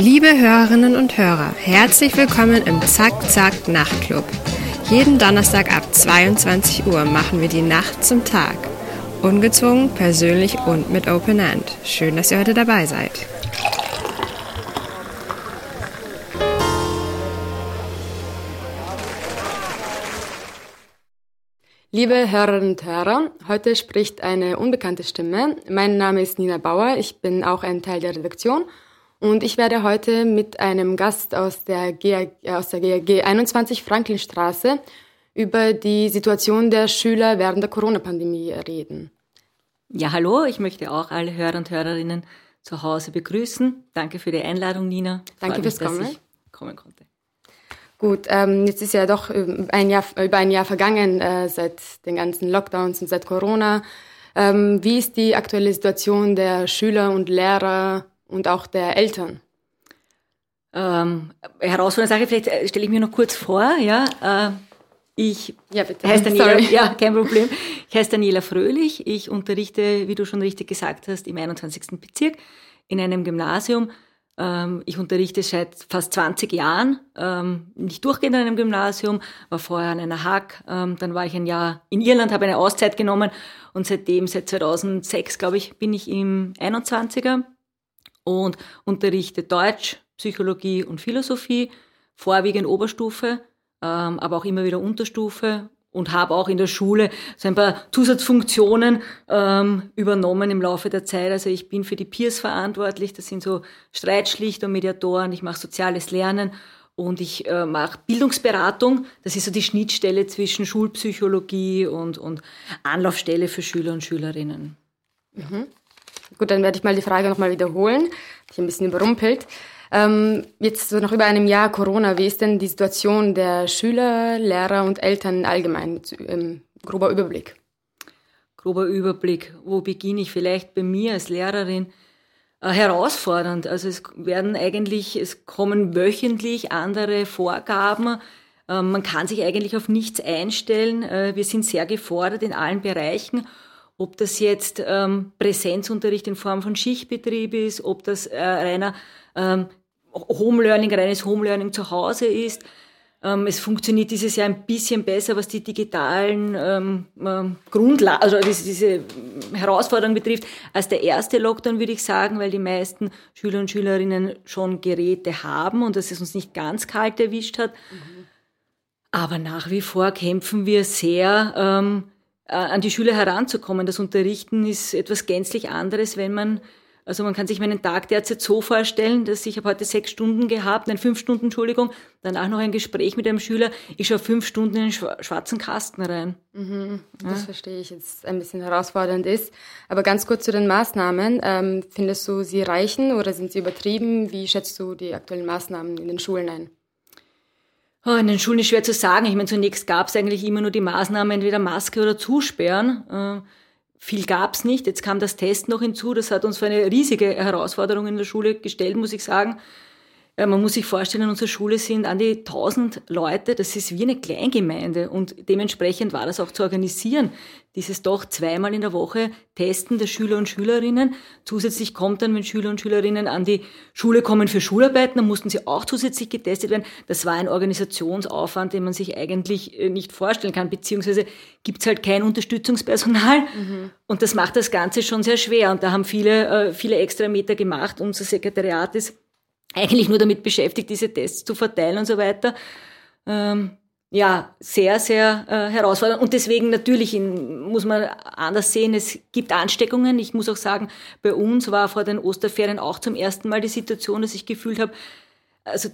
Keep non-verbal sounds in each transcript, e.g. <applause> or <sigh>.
Liebe Hörerinnen und Hörer, herzlich willkommen im Zack Zack Nachtclub. Jeden Donnerstag ab 22 Uhr machen wir die Nacht zum Tag. Ungezwungen, persönlich und mit Open End. Schön, dass ihr heute dabei seid. Liebe Hörerinnen und Hörer, heute spricht eine unbekannte Stimme. Mein Name ist Nina Bauer, ich bin auch ein Teil der Redaktion und ich werde heute mit einem Gast aus der, GAG, äh, aus der GAG 21 Franklinstraße über die Situation der Schüler während der Corona-Pandemie reden. Ja, hallo, ich möchte auch alle Hörer und Hörerinnen zu Hause begrüßen. Danke für die Einladung, Nina. Danke fürs Kommen. Dass ich kommen konnte. Gut, ähm, jetzt ist ja doch ein Jahr, über ein Jahr vergangen äh, seit den ganzen Lockdowns und seit Corona. Ähm, wie ist die aktuelle Situation der Schüler und Lehrer und auch der Eltern? Ähm, herausfordernde Sache, vielleicht äh, stelle ich mir noch kurz vor, ja. Äh, ich ja, bitte. heiße Daniela, ja, kein Problem. Ich heiße Daniela Fröhlich. Ich unterrichte, wie du schon richtig gesagt hast, im 21. Bezirk in einem Gymnasium ähm, ich unterrichte seit fast 20 Jahren, ähm, nicht durchgehend an einem Gymnasium, war vorher an einer Hack, ähm, dann war ich ein Jahr in Irland, habe eine Auszeit genommen und seitdem, seit 2006, glaube ich, bin ich im 21er und unterrichte Deutsch, Psychologie und Philosophie, vorwiegend Oberstufe, aber auch immer wieder Unterstufe und habe auch in der Schule so ein paar Zusatzfunktionen ähm, übernommen im Laufe der Zeit. Also ich bin für die Peers verantwortlich, das sind so Streitschlichter, Mediatoren, ich mache soziales Lernen und ich äh, mache Bildungsberatung. Das ist so die Schnittstelle zwischen Schulpsychologie und, und Anlaufstelle für Schüler und Schülerinnen. Mhm. Gut, dann werde ich mal die Frage nochmal wiederholen. Ich ein bisschen überrumpelt. Ähm, jetzt so nach über einem Jahr Corona, wie ist denn die Situation der Schüler, Lehrer und Eltern allgemein? Ähm, grober Überblick. Grober Überblick. Wo beginne ich? Vielleicht bei mir als Lehrerin. Äh, herausfordernd. Also es werden eigentlich, es kommen wöchentlich andere Vorgaben. Äh, man kann sich eigentlich auf nichts einstellen. Äh, wir sind sehr gefordert in allen Bereichen ob das jetzt ähm, Präsenzunterricht in Form von Schichtbetrieb ist, ob das äh, reiner ähm, Home Learning, reines Home Learning zu Hause ist. Ähm, es funktioniert dieses Jahr ein bisschen besser, was die digitalen ähm, ähm, Grundlagen, also diese, Herausforderungen betrifft, als der erste Lockdown, würde ich sagen, weil die meisten Schüler und Schülerinnen schon Geräte haben und dass es uns nicht ganz kalt erwischt hat. Mhm. Aber nach wie vor kämpfen wir sehr, ähm, äh, an die Schüler heranzukommen. Das Unterrichten ist etwas gänzlich anderes, wenn man also man kann sich meinen Tag derzeit so vorstellen, dass ich habe heute sechs Stunden gehabt, nein, fünf Stunden, Entschuldigung, danach noch ein Gespräch mit einem Schüler. Ich schaue fünf Stunden in den schwarzen Kasten rein. Mhm, das ja. verstehe ich jetzt ein bisschen herausfordernd ist. Aber ganz kurz zu den Maßnahmen. Ähm, findest du, sie reichen oder sind sie übertrieben? Wie schätzt du die aktuellen Maßnahmen in den Schulen ein? Oh, in den Schulen ist schwer zu sagen. Ich meine, zunächst gab es eigentlich immer nur die Maßnahmen, entweder Maske oder Zusperren. Äh, viel gab's nicht. Jetzt kam das Test noch hinzu. Das hat uns für eine riesige Herausforderung in der Schule gestellt, muss ich sagen. Äh, man muss sich vorstellen, in unserer Schule sind an die 1000 Leute. Das ist wie eine Kleingemeinde. Und dementsprechend war das auch zu organisieren. Dieses doch zweimal in der Woche Testen der Schüler und Schülerinnen. Zusätzlich kommt dann, wenn Schüler und Schülerinnen an die Schule kommen für Schularbeiten, dann mussten sie auch zusätzlich getestet werden. Das war ein Organisationsaufwand, den man sich eigentlich äh, nicht vorstellen kann. Beziehungsweise gibt's halt kein Unterstützungspersonal. Mhm. Und das macht das Ganze schon sehr schwer. Und da haben viele, äh, viele extra Meter gemacht. Unser Sekretariat ist eigentlich nur damit beschäftigt, diese Tests zu verteilen und so weiter. Ähm, ja, sehr, sehr äh, herausfordernd. Und deswegen natürlich in, muss man anders sehen, es gibt Ansteckungen. Ich muss auch sagen, bei uns war vor den Osterferien auch zum ersten Mal die Situation, dass ich gefühlt habe, also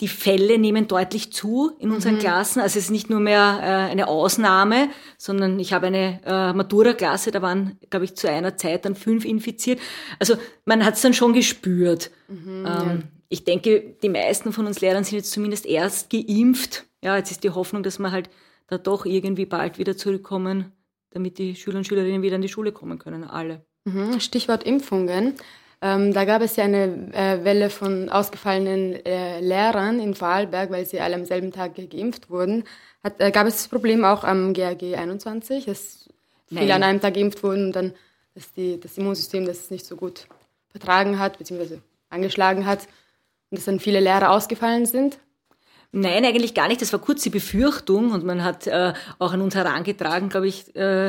die Fälle nehmen deutlich zu in unseren mhm. Klassen. Also es ist nicht nur mehr äh, eine Ausnahme, sondern ich habe eine äh, Matura-Klasse, da waren, glaube ich, zu einer Zeit dann fünf infiziert. Also man hat es dann schon gespürt. Mhm, ähm, ja. Ich denke, die meisten von uns Lehrern sind jetzt zumindest erst geimpft. Ja, jetzt ist die Hoffnung, dass wir halt da doch irgendwie bald wieder zurückkommen, damit die Schüler und Schülerinnen wieder in die Schule kommen können, alle. Mhm, Stichwort Impfungen. Ähm, da gab es ja eine äh, Welle von ausgefallenen äh, Lehrern in Vorarlberg, weil sie alle am selben Tag geimpft wurden. Hat, äh, gab es das Problem auch am GRG 21, dass Nein. viele an einem Tag geimpft wurden und dann dass die, das Immunsystem das nicht so gut vertragen hat, beziehungsweise angeschlagen hat und dass dann viele Lehrer ausgefallen sind? Nein, eigentlich gar nicht. Das war kurz die Befürchtung und man hat äh, auch an uns herangetragen, glaube ich, äh,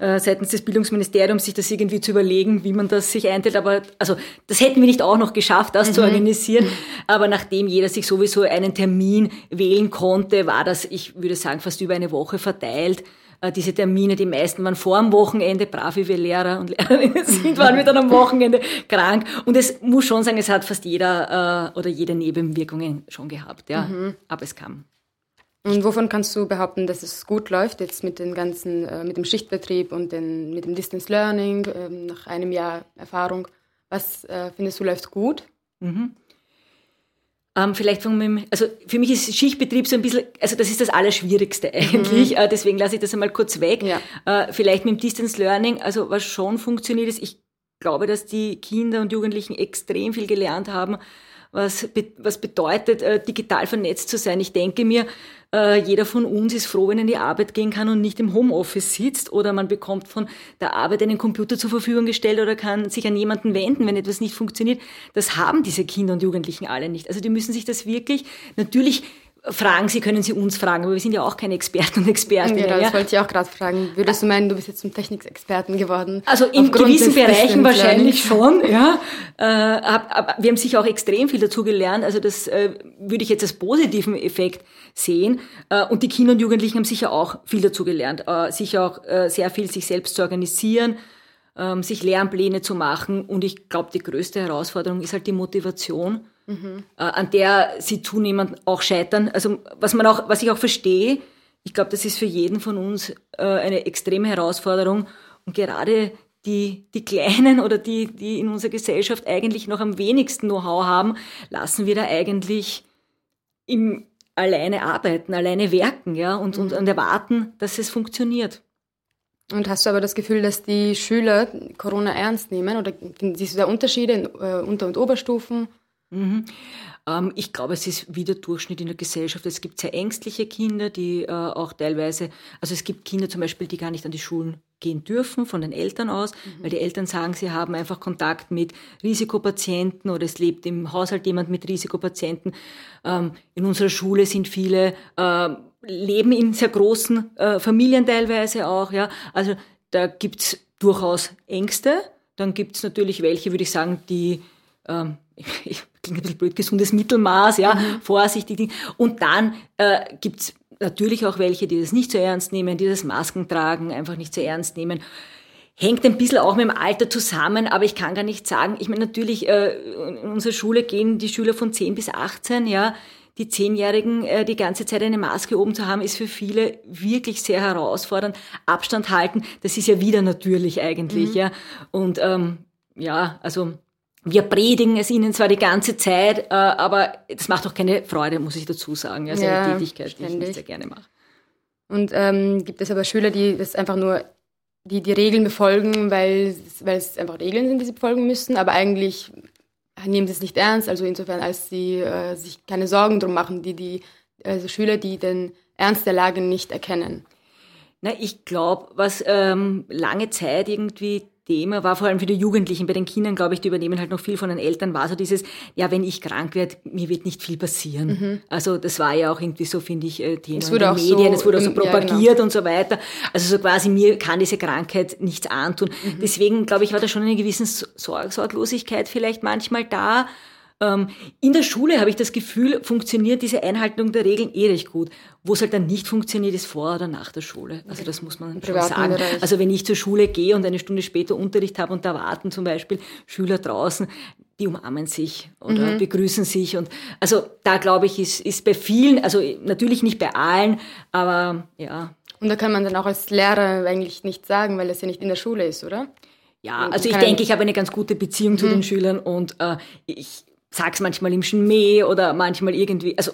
äh, seitens des Bildungsministeriums, sich das irgendwie zu überlegen, wie man das sich einteilt. Aber also das hätten wir nicht auch noch geschafft, das mhm. zu organisieren. Aber nachdem jeder sich sowieso einen Termin wählen konnte, war das, ich würde sagen, fast über eine Woche verteilt diese Termine, die meisten waren vor dem Wochenende, brav wie wir Lehrer und <laughs> Lehrerinnen sind, waren wir dann am Wochenende krank. Und es muss schon sagen, es hat fast jeder äh, oder jede Nebenwirkungen schon gehabt, ja. Mhm. Aber es kam. Und wovon kannst du behaupten, dass es gut läuft jetzt mit den ganzen, äh, mit dem Schichtbetrieb und den, mit dem Distance Learning äh, nach einem Jahr Erfahrung? Was äh, findest du läuft gut? Mhm. Ähm, vielleicht von meinem, also für mich ist Schichtbetrieb so ein bisschen, also das ist das Allerschwierigste eigentlich, mhm. äh, deswegen lasse ich das einmal kurz weg. Ja. Äh, vielleicht mit dem Distance Learning, also was schon funktioniert ist, ich glaube, dass die Kinder und Jugendlichen extrem viel gelernt haben, was, was bedeutet, äh, digital vernetzt zu sein. Ich denke mir, äh, jeder von uns ist froh, wenn er in die Arbeit gehen kann und nicht im Homeoffice sitzt oder man bekommt von der Arbeit einen Computer zur Verfügung gestellt oder kann sich an jemanden wenden, wenn etwas nicht funktioniert. Das haben diese Kinder und Jugendlichen alle nicht. Also die müssen sich das wirklich natürlich fragen Sie, können Sie uns fragen, aber wir sind ja auch keine Experten und Experten. Genau, das wollte ich auch gerade fragen. Würdest du meinen, du bist jetzt zum Technikexperten geworden? Also in gewissen Bereichen wahrscheinlich schon, ja. Äh, aber wir haben sicher auch extrem viel dazu gelernt. Also das äh, würde ich jetzt als positiven Effekt sehen. Äh, und die Kinder und Jugendlichen haben sicher auch viel dazu gelernt. Äh, sicher auch äh, sehr viel sich selbst zu organisieren, ähm, sich Lernpläne zu machen. Und ich glaube, die größte Herausforderung ist halt die Motivation mhm. äh, an der sie zunehmend auch scheitern. Also was man auch, was ich auch verstehe, ich glaube, das ist für jeden von uns äh, eine extreme Herausforderung und gerade die, die Kleinen oder die, die in unserer Gesellschaft eigentlich noch am wenigsten Know-how haben, lassen wir da eigentlich im alleine arbeiten, alleine werken, ja, und, und, und erwarten, dass es funktioniert. Und hast du aber das Gefühl, dass die Schüler Corona ernst nehmen oder siehst du da Unterschiede in äh, Unter- und Oberstufen? Mhm. Ähm, ich glaube, es ist wie der Durchschnitt in der Gesellschaft. Es gibt sehr ängstliche Kinder, die äh, auch teilweise, also es gibt Kinder zum Beispiel, die gar nicht an die Schulen gehen dürfen von den Eltern aus, mhm. weil die Eltern sagen, sie haben einfach Kontakt mit Risikopatienten oder es lebt im Haushalt jemand mit Risikopatienten. Ähm, in unserer Schule sind viele, äh, leben in sehr großen äh, Familien teilweise auch, ja. Also da gibt's durchaus Ängste. Dann gibt's natürlich welche, würde ich sagen, die ähm, ich, klingt ein bisschen blöd, gesundes Mittelmaß, ja, mhm. vorsichtig. Und dann äh, gibt's natürlich auch welche, die das nicht so ernst nehmen, die das Masken tragen, einfach nicht so ernst nehmen. Hängt ein bisschen auch mit dem Alter zusammen, aber ich kann gar nicht sagen, ich meine natürlich, äh, in unserer Schule gehen die Schüler von 10 bis 18, ja, die Zehnjährigen äh, die ganze Zeit eine Maske oben zu haben, ist für viele wirklich sehr herausfordernd. Abstand halten, das ist ja wieder natürlich eigentlich, mhm. ja. Und ähm, ja, also wir predigen es ihnen zwar die ganze Zeit, äh, aber das macht auch keine Freude, muss ich dazu sagen. Also ja, eine Tätigkeit, ständig. die ich nicht sehr gerne mache. Und ähm, gibt es aber Schüler, die das einfach nur die die Regeln befolgen, weil, weil es einfach Regeln sind, die sie befolgen müssen, aber eigentlich nehmen sie es nicht ernst, also insofern, als sie äh, sich keine Sorgen drum machen, die, die also Schüler, die den Ernst der Lage nicht erkennen. Na, ich glaube, was ähm, lange Zeit irgendwie Thema war, vor allem für die Jugendlichen, bei den Kindern, glaube ich, die übernehmen halt noch viel von den Eltern, war so dieses, ja, wenn ich krank werde, mir wird nicht viel passieren. Mhm. Also das war ja auch irgendwie so, finde ich, äh, Thema es wurde in den Medien, so, es wurde auch so propagiert ja, genau. und so weiter. Also so quasi, mir kann diese Krankheit nichts antun. Mhm. Deswegen, glaube ich, war da schon eine gewisse Sorg Sorglosigkeit vielleicht manchmal da. Ähm, in der Schule habe ich das Gefühl, funktioniert diese Einhaltung der Regeln eh recht gut. Wo es halt dann nicht funktioniert, ist vor oder nach der Schule. Also das muss man schon sagen. Bereich. Also wenn ich zur Schule gehe und eine Stunde später Unterricht habe und da warten zum Beispiel Schüler draußen, die umarmen sich oder mhm. begrüßen sich. Und also da glaube ich, ist, ist bei vielen, also natürlich nicht bei allen, aber ja. Und da kann man dann auch als Lehrer eigentlich nichts sagen, weil das ja nicht in der Schule ist, oder? Ja, also ich denke, ich habe eine ganz gute Beziehung zu mhm. den Schülern und äh, ich sag's manchmal im Schmäh oder manchmal irgendwie, also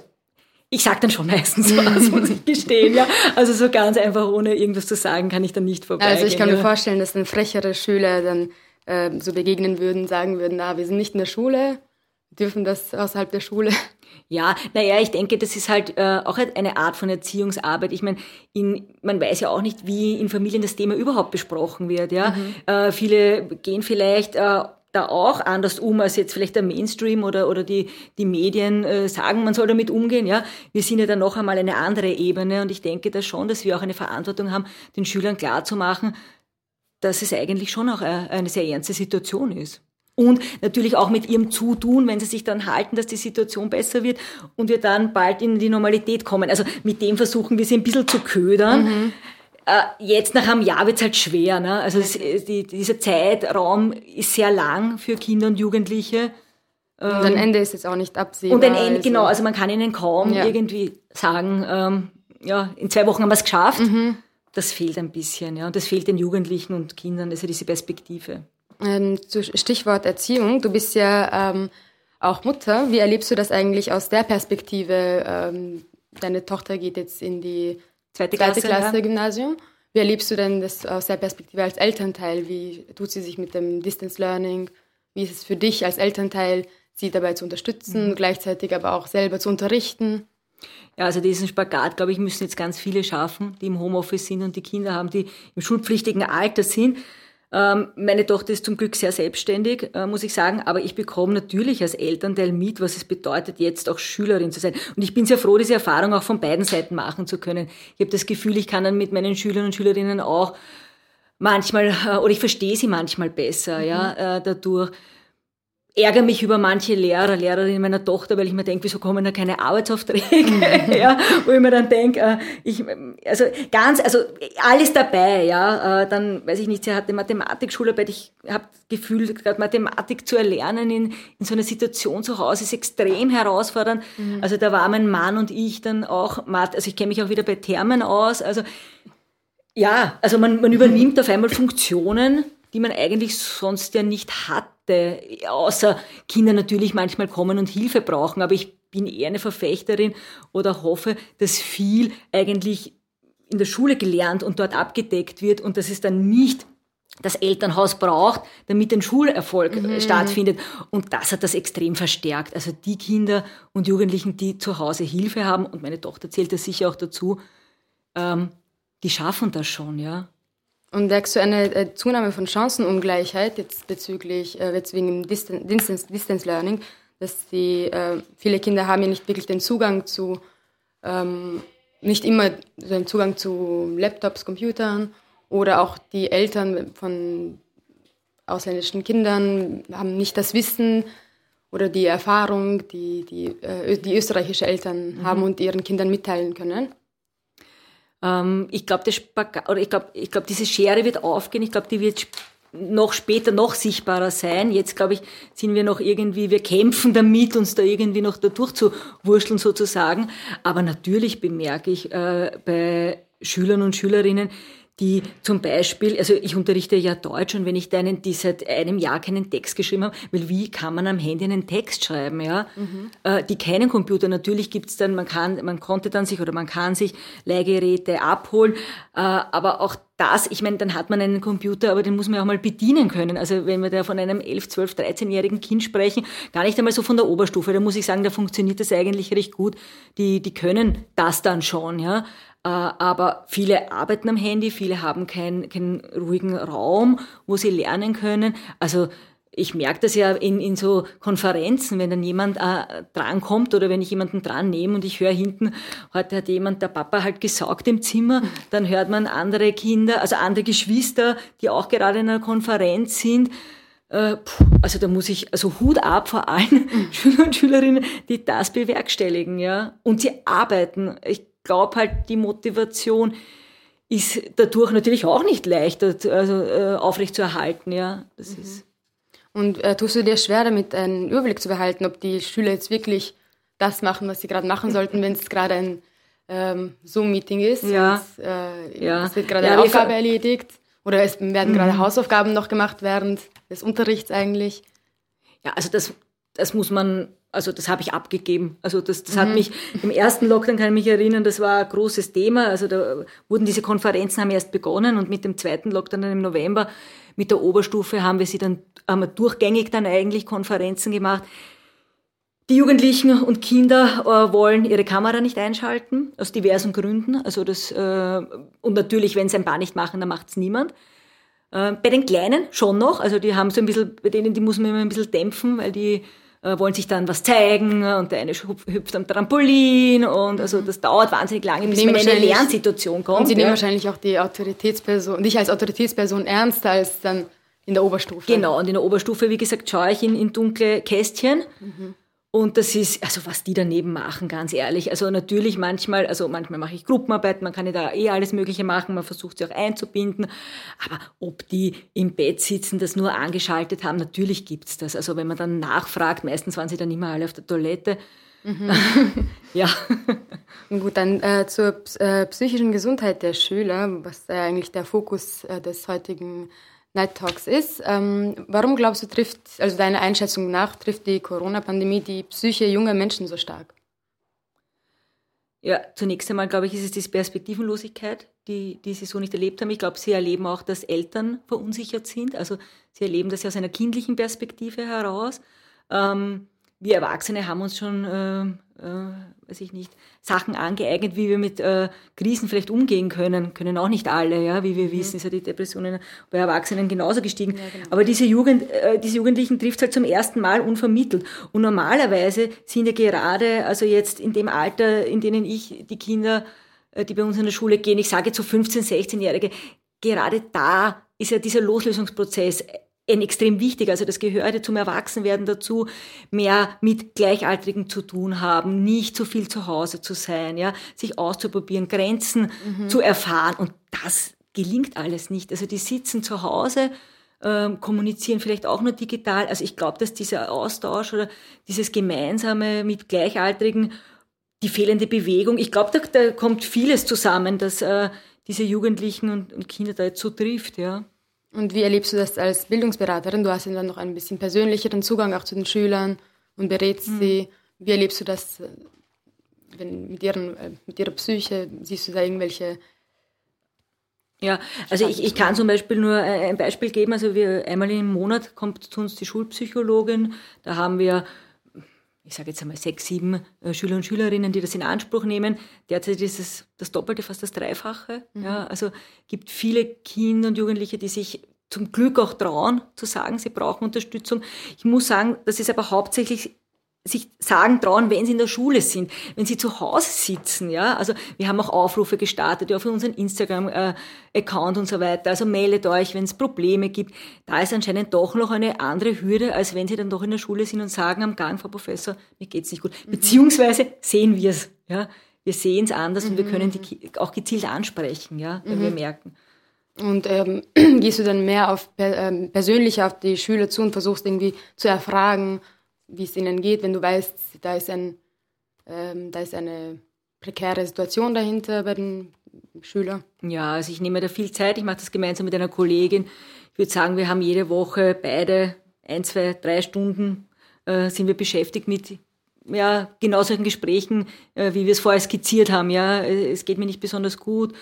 ich sag dann schon meistens <laughs> was, muss ich gestehen, ja. Also so ganz einfach ohne irgendwas zu sagen, kann ich dann nicht vorbei. Also ich kann ja. mir vorstellen, dass ein frecherer Schüler dann äh, so begegnen würden, sagen würden, na, wir sind nicht in der Schule, dürfen das außerhalb der Schule. Ja, naja, ich denke, das ist halt äh, auch eine Art von Erziehungsarbeit. Ich meine, man weiß ja auch nicht, wie in Familien das Thema überhaupt besprochen wird. Ja, mhm. äh, viele gehen vielleicht äh, da auch anders um, als jetzt vielleicht der Mainstream oder, oder die, die Medien äh, sagen, man soll damit umgehen. Ja, wir sind ja dann noch einmal eine andere Ebene und ich denke da schon, dass wir auch eine Verantwortung haben, den Schülern klarzumachen, dass es eigentlich schon auch eine sehr ernste Situation ist. Und natürlich auch mit ihrem Zutun, wenn sie sich dann halten, dass die Situation besser wird und wir dann bald in die Normalität kommen. Also mit dem versuchen wir sie ein bisschen zu ködern. Mhm. Äh, jetzt nach einem Jahr wird es halt schwer. Ne? Also es, die, dieser Zeitraum ist sehr lang für Kinder und Jugendliche. Und ein ähm, Ende ist jetzt auch nicht absehbar. Und ein Ende, also. genau, also man kann ihnen kaum ja. irgendwie sagen, ähm, ja, in zwei Wochen haben wir es geschafft. Mhm. Das fehlt ein bisschen, ja. Und das fehlt den Jugendlichen und Kindern, also diese Perspektive. Ähm, Stichwort Erziehung. Du bist ja ähm, auch Mutter. Wie erlebst du das eigentlich aus der Perspektive? Ähm, deine Tochter geht jetzt in die zweite Klasse, zweite Klasse ja. Gymnasium. Wie erlebst du denn das aus der Perspektive als Elternteil? Wie tut sie sich mit dem Distance Learning? Wie ist es für dich als Elternteil, sie dabei zu unterstützen, mhm. gleichzeitig aber auch selber zu unterrichten? Ja, also diesen Spagat, glaube ich, müssen jetzt ganz viele schaffen, die im Homeoffice sind und die Kinder haben, die im schulpflichtigen Alter sind. Ähm, meine Tochter ist zum Glück sehr selbstständig, äh, muss ich sagen, aber ich bekomme natürlich als Elternteil mit, was es bedeutet, jetzt auch Schülerin zu sein. Und ich bin sehr froh, diese Erfahrung auch von beiden Seiten machen zu können. Ich habe das Gefühl, ich kann dann mit meinen Schülern und Schülerinnen auch manchmal, äh, oder ich verstehe sie manchmal besser, mhm. ja, äh, dadurch ärgere mich über manche Lehrer, Lehrerinnen meiner Tochter, weil ich mir denke, wieso kommen da keine Arbeitsaufträge? <laughs> Ja, wo ich mir dann denke, äh, ich, also ganz, also alles dabei, ja. Äh, dann, weiß ich nicht, sie hatte Mathematik-Schularbeit, ich habe Gefühl, gerade Mathematik zu erlernen in, in so einer Situation zu Hause ist extrem herausfordernd. Mhm. Also da war mein Mann und ich dann auch, also ich kenne mich auch wieder bei Thermen aus, also ja, also man, man übernimmt auf einmal Funktionen, die man eigentlich sonst ja nicht hatte, außer Kinder natürlich manchmal kommen und Hilfe brauchen. Aber ich bin eher eine Verfechterin oder hoffe, dass viel eigentlich in der Schule gelernt und dort abgedeckt wird und dass es dann nicht das Elternhaus braucht, damit ein Schulerfolg mhm. stattfindet. Und das hat das extrem verstärkt. Also die Kinder und Jugendlichen, die zu Hause Hilfe haben, und meine Tochter zählt da sicher auch dazu, ähm, die schaffen das schon, ja. Und merkst du eine äh, Zunahme von Chancenungleichheit jetzt bezüglich, äh, jetzt wegen Distance, Distance, Distance Learning, dass die, äh, viele Kinder haben ja nicht wirklich den Zugang zu, ähm, nicht immer den Zugang zu Laptops, Computern oder auch die Eltern von ausländischen Kindern haben nicht das Wissen oder die Erfahrung, die die, die österreichische Eltern mhm. haben und ihren Kindern mitteilen können. Ähm, ich glaube, ich glaube, ich glaube, diese Schere wird aufgehen. Ich glaube, die wird noch später noch sichtbarer sein. Jetzt, glaube ich, sind wir noch irgendwie, wir kämpfen damit, uns da irgendwie noch da durchzuwurschteln sozusagen. Aber natürlich bemerke ich äh, bei Schülern und Schülerinnen, die zum Beispiel, also ich unterrichte ja Deutsch und wenn ich deinen, die seit einem Jahr keinen Text geschrieben haben, weil wie kann man am Handy einen Text schreiben, ja? Mhm. Äh, die keinen Computer, natürlich gibt's dann, man kann, man konnte dann sich oder man kann sich Leihgeräte abholen, äh, aber auch das, ich meine, dann hat man einen Computer, aber den muss man auch mal bedienen können. Also wenn wir da von einem 11, 12, 13-jährigen Kind sprechen, gar nicht einmal so von der Oberstufe, da muss ich sagen, da funktioniert das eigentlich recht gut. Die, die können das dann schon, ja. Äh, aber viele arbeiten am Handy, viele haben keinen keinen ruhigen Raum, wo sie lernen können. Also ich merke das ja in, in so Konferenzen, wenn dann jemand äh, drankommt oder wenn ich jemanden dran nehme und ich höre hinten, heute hat jemand, der Papa halt gesaugt im Zimmer, dann hört man andere Kinder, also andere Geschwister, die auch gerade in einer Konferenz sind. Äh, also da muss ich, also Hut ab vor allen <laughs> Schüler und Schülerinnen, die das bewerkstelligen, ja. Und sie arbeiten. Ich glaube halt, die Motivation ist dadurch natürlich auch nicht leicht also, äh, aufrecht zu erhalten. Ja, das mhm. ist. Und äh, tust du dir schwer damit, einen Überblick zu behalten, ob die Schüler jetzt wirklich das machen, was sie gerade machen sollten, wenn es gerade ein ähm, Zoom-Meeting ist? Ja. Und, äh, ja. Es wird gerade ja, eine Aufgabe erledigt oder es werden mhm. gerade Hausaufgaben noch gemacht während des Unterrichts eigentlich. Ja, also das, das muss man also das habe ich abgegeben. Also das, das mhm. hat mich im ersten Lockdown kann ich mich erinnern, das war ein großes Thema. Also da wurden diese Konferenzen haben erst begonnen und mit dem zweiten Lockdown dann im November mit der Oberstufe haben wir sie dann haben wir durchgängig dann eigentlich Konferenzen gemacht. Die Jugendlichen und Kinder äh, wollen ihre Kamera nicht einschalten, aus diversen Gründen. Also das, äh, und natürlich, wenn sie ein paar nicht machen, dann macht es niemand. Äh, bei den Kleinen schon noch, also die haben so ein bisschen, bei denen, die muss man immer ein bisschen dämpfen, weil die wollen sich dann was zeigen und der eine hüpft am Trampolin und also das dauert wahnsinnig lange, bis man in eine Lernsituation kommt. Und sie nehmen ja. wahrscheinlich auch die Autoritätsperson, dich als Autoritätsperson ernster als dann in der Oberstufe. Genau, und in der Oberstufe, wie gesagt, schaue ich in, in dunkle Kästchen. Mhm. Und das ist, also was die daneben machen, ganz ehrlich. Also natürlich manchmal, also manchmal mache ich Gruppenarbeit, man kann ja da eh alles Mögliche machen, man versucht sie auch einzubinden. Aber ob die im Bett sitzen, das nur angeschaltet haben, natürlich gibt's das. Also wenn man dann nachfragt, meistens waren sie dann immer alle auf der Toilette. Mhm. <laughs> ja. Gut, dann äh, zur äh, psychischen Gesundheit der Schüler, was äh, eigentlich der Fokus äh, des heutigen Night Talks ist. Ähm, warum glaubst du, trifft, also deiner Einschätzung nach, trifft die Corona-Pandemie die Psyche junger Menschen so stark? Ja, zunächst einmal glaube ich, ist es die Perspektivenlosigkeit, die, die sie so nicht erlebt haben. Ich glaube, sie erleben auch, dass Eltern verunsichert sind. Also sie erleben das ja aus einer kindlichen Perspektive heraus. Ähm, wir Erwachsene haben uns schon, äh, äh, weiß ich nicht, Sachen angeeignet, wie wir mit äh, Krisen vielleicht umgehen können. Können auch nicht alle, ja, wie wir mhm. wissen, ist ja die Depressionen bei Erwachsenen genauso gestiegen. Ja, genau. Aber diese Jugend, äh, diese Jugendlichen trifft halt zum ersten Mal unvermittelt. Und normalerweise sind ja gerade, also jetzt in dem Alter, in denen ich die Kinder, äh, die bei uns in der Schule gehen, ich sage zu 15, 16-Jährige, gerade da ist ja dieser Loslösungsprozess extrem wichtig. Also das gehörte zum Erwachsenwerden dazu, mehr mit Gleichaltrigen zu tun haben, nicht so viel zu Hause zu sein, ja, sich auszuprobieren, Grenzen mhm. zu erfahren. Und das gelingt alles nicht. Also die sitzen zu Hause, ähm, kommunizieren vielleicht auch nur digital. Also ich glaube, dass dieser Austausch oder dieses Gemeinsame mit Gleichaltrigen, die fehlende Bewegung, ich glaube, da, da kommt vieles zusammen, dass äh, diese Jugendlichen und, und Kinder da jetzt so trifft, ja. Und wie erlebst du das als Bildungsberaterin? Du hast ja dann noch ein bisschen persönlicheren Zugang auch zu den Schülern und berätst mhm. sie. Wie erlebst du das äh, wenn, mit, ihren, äh, mit ihrer Psyche? Siehst du da irgendwelche ja, also ich, ich kann zum Beispiel nur äh, ein Beispiel geben. Also wir einmal im Monat kommt zu uns die Schulpsychologin. Da haben wir ich sage jetzt einmal sechs, sieben äh, Schüler und Schülerinnen, die das in Anspruch nehmen. Derzeit ist es das Doppelte, fast das Dreifache. Mhm. Ja, also gibt viele Kinder und Jugendliche, die sich zum Glück auch trauen, zu sagen, sie brauchen Unterstützung. Ich muss sagen, das ist aber hauptsächlich sich sagen trauen, wenn sie in der Schule sind, wenn sie zu Hause sitzen, ja. Also wir haben auch Aufrufe gestartet ja, für unseren Instagram-Account und so weiter. Also meldet euch, wenn es Probleme gibt. Da ist anscheinend doch noch eine andere Hürde, als wenn sie dann doch in der Schule sind und sagen am Gang, Frau Professor, mir geht's nicht gut. Mhm. Beziehungsweise sehen wir es, ja. Wir sehen es anders mhm. und wir mhm. können die auch gezielt ansprechen, ja, wenn mhm. wir merken. Und ähm, <clears throat> gehst du dann mehr auf ähm, persönlich auf die Schüler zu und versuchst irgendwie zu erfragen, wie es ihnen geht, wenn du weißt, da ist, ein, ähm, da ist eine prekäre Situation dahinter bei den Schülern? Ja, also ich nehme da viel Zeit. Ich mache das gemeinsam mit einer Kollegin. Ich würde sagen, wir haben jede Woche beide ein, zwei, drei Stunden äh, sind wir beschäftigt mit ja, genau solchen Gesprächen, äh, wie wir es vorher skizziert haben. Ja, es geht mir nicht besonders gut.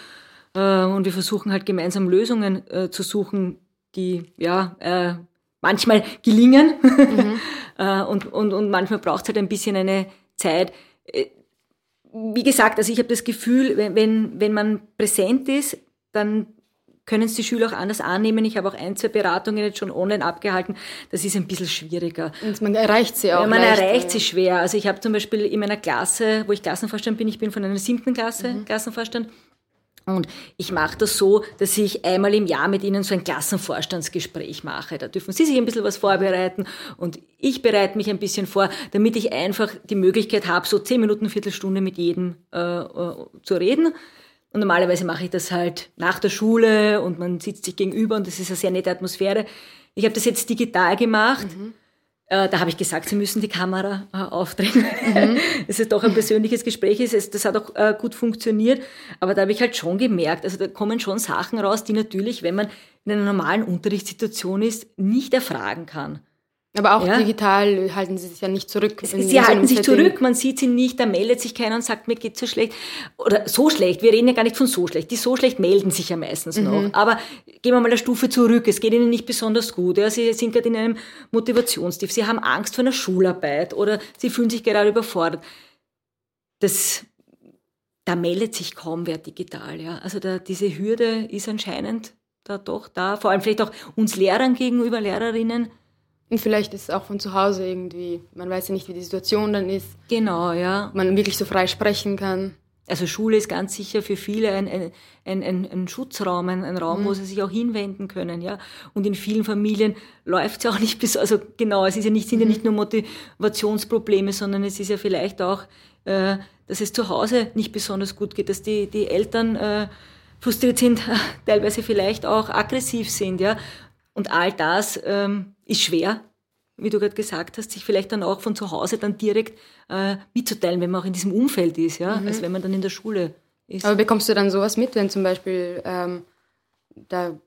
Äh, und wir versuchen halt gemeinsam Lösungen äh, zu suchen, die ja äh, manchmal gelingen mhm. <laughs> Äh, und, und, und manchmal braucht es halt ein bisschen eine Zeit. Äh, wie gesagt, also ich habe das Gefühl, wenn, wenn man präsent ist, dann können es die Schüler auch anders annehmen. Ich habe auch ein, zwei Beratungen jetzt schon online abgehalten. Das ist ein bisschen schwieriger. Und man erreicht sie auch. Ja, man leicht, erreicht sie schwer. Also ich habe zum Beispiel in meiner Klasse, wo ich Klassenvorstand bin, ich bin von einer siebten Klasse mhm. Klassenvorstand, und ich mache das so, dass ich einmal im Jahr mit Ihnen so ein Klassenvorstandsgespräch mache. Da dürfen Sie sich ein bisschen was vorbereiten und ich bereite mich ein bisschen vor, damit ich einfach die Möglichkeit habe, so zehn Minuten, Viertelstunde mit jedem äh, äh, zu reden. Und normalerweise mache ich das halt nach der Schule und man sitzt sich gegenüber und das ist eine sehr nette Atmosphäre. Ich habe das jetzt digital gemacht. Mhm äh, da habe ich gesagt, Sie müssen die Kamera äh, aufdrehen. Mhm. <laughs> es ist doch ein persönliches Gespräch ist. Das hat auch äh, gut funktioniert. Aber da habe ich halt schon gemerkt, also da kommen schon Sachen raus, die natürlich, wenn man in einer normalen Unterrichtssituation ist, nicht erfragen kann. Aber auch ja. digital halten sie sich ja nicht zurück. Sie halten sich Setting. zurück, man sieht sie nicht, da meldet sich keiner und sagt, mir geht's so schlecht. Oder so schlecht, wir reden ja gar nicht von so schlecht. Die so schlecht melden sich ja meistens mhm. noch. Aber gehen wir mal eine Stufe zurück, es geht ihnen nicht besonders gut. Ja. Sie sind gerade in einem Motivationstief, sie haben Angst vor einer Schularbeit oder sie fühlen sich gerade überfordert. Das, da meldet sich kaum wer digital. Ja. Also da, diese Hürde ist anscheinend da doch da, vor allem vielleicht auch uns Lehrern gegenüber, Lehrerinnen, und vielleicht ist es auch von zu Hause irgendwie, man weiß ja nicht, wie die Situation dann ist. Genau, ja. Man wirklich so frei sprechen kann. Also Schule ist ganz sicher für viele ein, ein, ein, ein, Schutzraum, ein, ein Raum, mhm. wo sie sich auch hinwenden können, ja. Und in vielen Familien läuft es auch nicht bis, also genau, es ist ja nicht, sind ja mhm. nicht nur Motivationsprobleme, sondern es ist ja vielleicht auch, äh, dass es zu Hause nicht besonders gut geht, dass die, die Eltern äh, frustriert sind, <laughs> teilweise vielleicht auch aggressiv sind, ja. Und all das ähm, ist schwer, wie du gerade gesagt hast, sich vielleicht dann auch von zu Hause dann direkt äh, mitzuteilen, wenn man auch in diesem Umfeld ist, ja, mhm. als wenn man dann in der Schule ist. Aber bekommst du dann sowas mit, wenn zum Beispiel ähm, da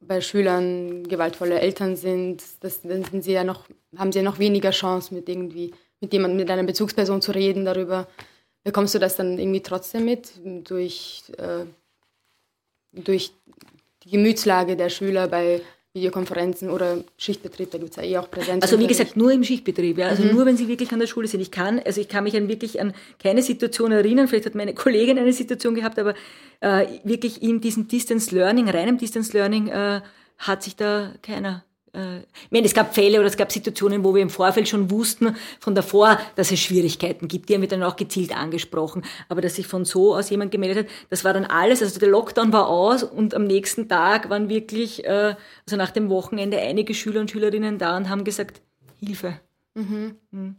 bei Schülern gewaltvolle Eltern sind, das, dann sind sie ja noch, haben sie ja noch weniger Chance, mit irgendwie, mit jemandem, mit einer Bezugsperson zu reden darüber. Bekommst du das dann irgendwie trotzdem mit durch, äh, durch die Gemütslage der Schüler bei Videokonferenzen oder Schichtbetrieb, da gibt es ja eh auch Präsenz. Also wie gesagt, nur im Schichtbetrieb, ja. Also mhm. nur wenn sie wirklich an der Schule sind. Ich kann, also ich kann mich an wirklich an keine Situation erinnern, vielleicht hat meine Kollegin eine Situation gehabt, aber äh, wirklich in diesem Distance Learning, reinem Distance Learning, äh, hat sich da keiner äh, ich meine, es gab Fälle oder es gab Situationen, wo wir im Vorfeld schon wussten von davor, dass es Schwierigkeiten gibt. Die haben wir dann auch gezielt angesprochen. Aber dass sich von so aus jemand gemeldet hat, das war dann alles. Also der Lockdown war aus und am nächsten Tag waren wirklich, äh, also nach dem Wochenende, einige Schüler und Schülerinnen da und haben gesagt, Hilfe. Mhm. Mhm.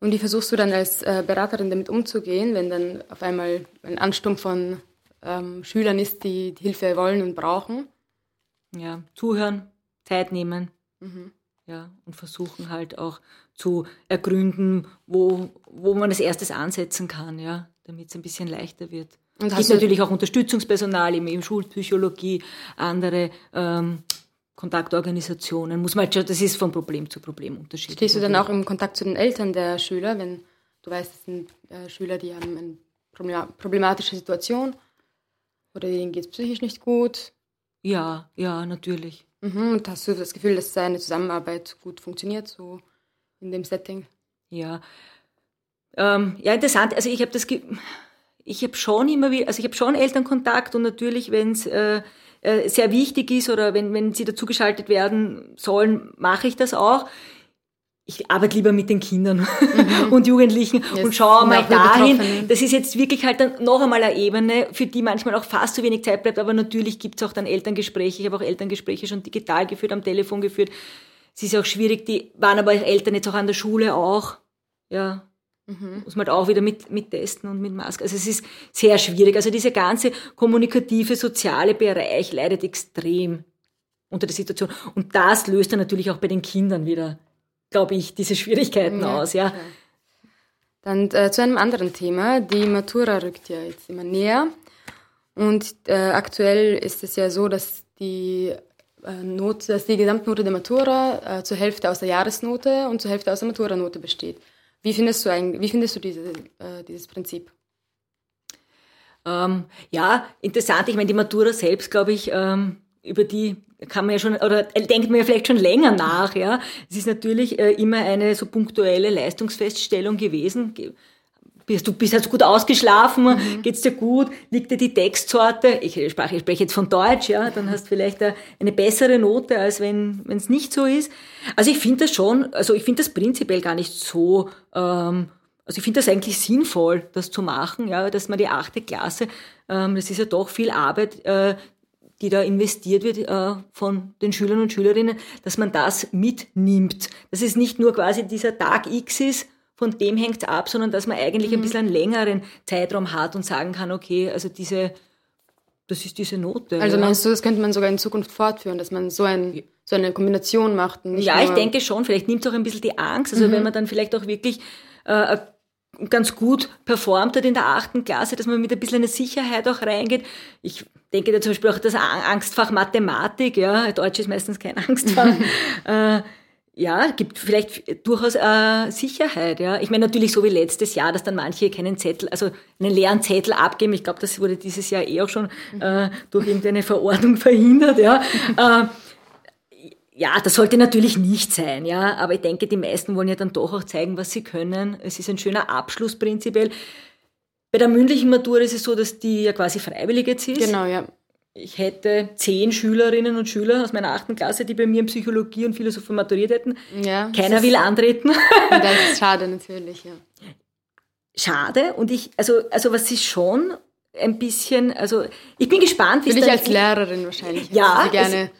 Und wie versuchst du dann als äh, Beraterin damit umzugehen, wenn dann auf einmal ein Ansturm von ähm, Schülern ist, die, die Hilfe wollen und brauchen? Ja, zuhören, Zeit nehmen. Mhm. Ja, und versuchen halt auch zu ergründen, wo, wo man als erstes ansetzen kann, ja, damit es ein bisschen leichter wird. Und es gibt natürlich auch Unterstützungspersonal im, im Schulpsychologie, andere ähm, Kontaktorganisationen. Muss man halt das ist von Problem zu Problem unterschiedlich. Stehst du dann auch im Kontakt zu den Eltern der Schüler, wenn du weißt, es sind äh, Schüler, die haben eine problematische Situation oder denen geht es psychisch nicht gut? Ja, ja, natürlich. Mhm, und hast du das Gefühl, dass seine Zusammenarbeit gut funktioniert, so in dem Setting? Ja, ähm, ja interessant. Also ich habe das, ich habe schon immer wieder, also ich habe schon Elternkontakt und natürlich, wenn es äh, äh, sehr wichtig ist oder wenn wenn sie dazugeschaltet werden sollen, mache ich das auch ich arbeite lieber mit den Kindern mhm. <laughs> und Jugendlichen yes. und schaue mal dahin. Das ist jetzt wirklich halt dann noch einmal eine Ebene, für die manchmal auch fast zu wenig Zeit bleibt, aber natürlich gibt es auch dann Elterngespräche. Ich habe auch Elterngespräche schon digital geführt, am Telefon geführt. Es ist auch schwierig, die waren aber Eltern jetzt auch an der Schule auch. Ja. Mhm. Muss man halt auch wieder mit, mit testen und mit Maske. Also es ist sehr schwierig. Also dieser ganze kommunikative, soziale Bereich leidet extrem unter der Situation. Und das löst dann natürlich auch bei den Kindern wieder glaube ich, diese Schwierigkeiten ja, aus. Ja. Dann äh, zu einem anderen Thema. Die Matura rückt ja jetzt immer näher. Und äh, aktuell ist es ja so, dass die, äh, Not, dass die Gesamtnote der Matura äh, zur Hälfte aus der Jahresnote und zur Hälfte aus der Maturanote besteht. Wie findest du, eigentlich, wie findest du diese, äh, dieses Prinzip? Ähm, ja, interessant. Ich meine, die Matura selbst, glaube ich, ähm, über die kann man ja schon, oder denkt man ja vielleicht schon länger nach, ja. Es ist natürlich äh, immer eine so punktuelle Leistungsfeststellung gewesen. Bist du bist jetzt gut ausgeschlafen, mhm. geht's dir gut, liegt dir die Textsorte, ich spreche, ich spreche jetzt von Deutsch, ja, dann hast du vielleicht eine bessere Note, als wenn es nicht so ist. Also ich finde das schon, also ich finde das prinzipiell gar nicht so, ähm, also ich finde das eigentlich sinnvoll, das zu machen, ja, dass man die achte Klasse, ähm, das ist ja doch viel Arbeit, äh, die da investiert wird äh, von den Schülern und Schülerinnen, dass man das mitnimmt. Dass es nicht nur quasi dieser Tag X ist, von dem hängt es ab, sondern dass man eigentlich mhm. ein bisschen einen längeren Zeitraum hat und sagen kann, okay, also diese, das ist diese Note. Also ja. meinst du, das könnte man sogar in Zukunft fortführen, dass man so, ein, so eine Kombination macht? ja, ich denke schon. Vielleicht nimmt es auch ein bisschen die Angst. Also mhm. wenn man dann vielleicht auch wirklich äh, ganz gut performt hat in der achten Klasse, dass man mit ein bisschen eine Sicherheit auch reingeht. Ich denke da zum Beispiel auch das Angstfach Mathematik, ja, Deutsch ist meistens kein <laughs> Angstfach. äh, ja, gibt vielleicht durchaus äh, Sicherheit. Ja, ich meine natürlich so wie letztes Jahr, dass dann manche keinen Zettel, also einen leeren Zettel abgeben. Ich glaube, das wurde dieses Jahr eh auch schon äh, durch irgendeine Verordnung <laughs> verhindert. Ja, äh, ja, das sollte natürlich nicht sein. Ja, aber ich denke, die meisten wollen ja dann doch auch zeigen, was sie können. Es ist ein schöner Abschluss prinzipiell. Bei der mündlichen Matura ist es so, dass die ja quasi freiwillig jetzt ist. Genau, ja ich hätte zehn Schülerinnen und Schüler aus meiner achten Klasse, die bei mir in Psychologie und Philosophie maturiert hätten. Ja, Keiner will antreten. Das <laughs> ist schade natürlich, ja. Schade und ich, also, also was ist schon ein bisschen, also ich bin gespannt, wie es ich als Lehrerin wahrscheinlich. Ja, gerne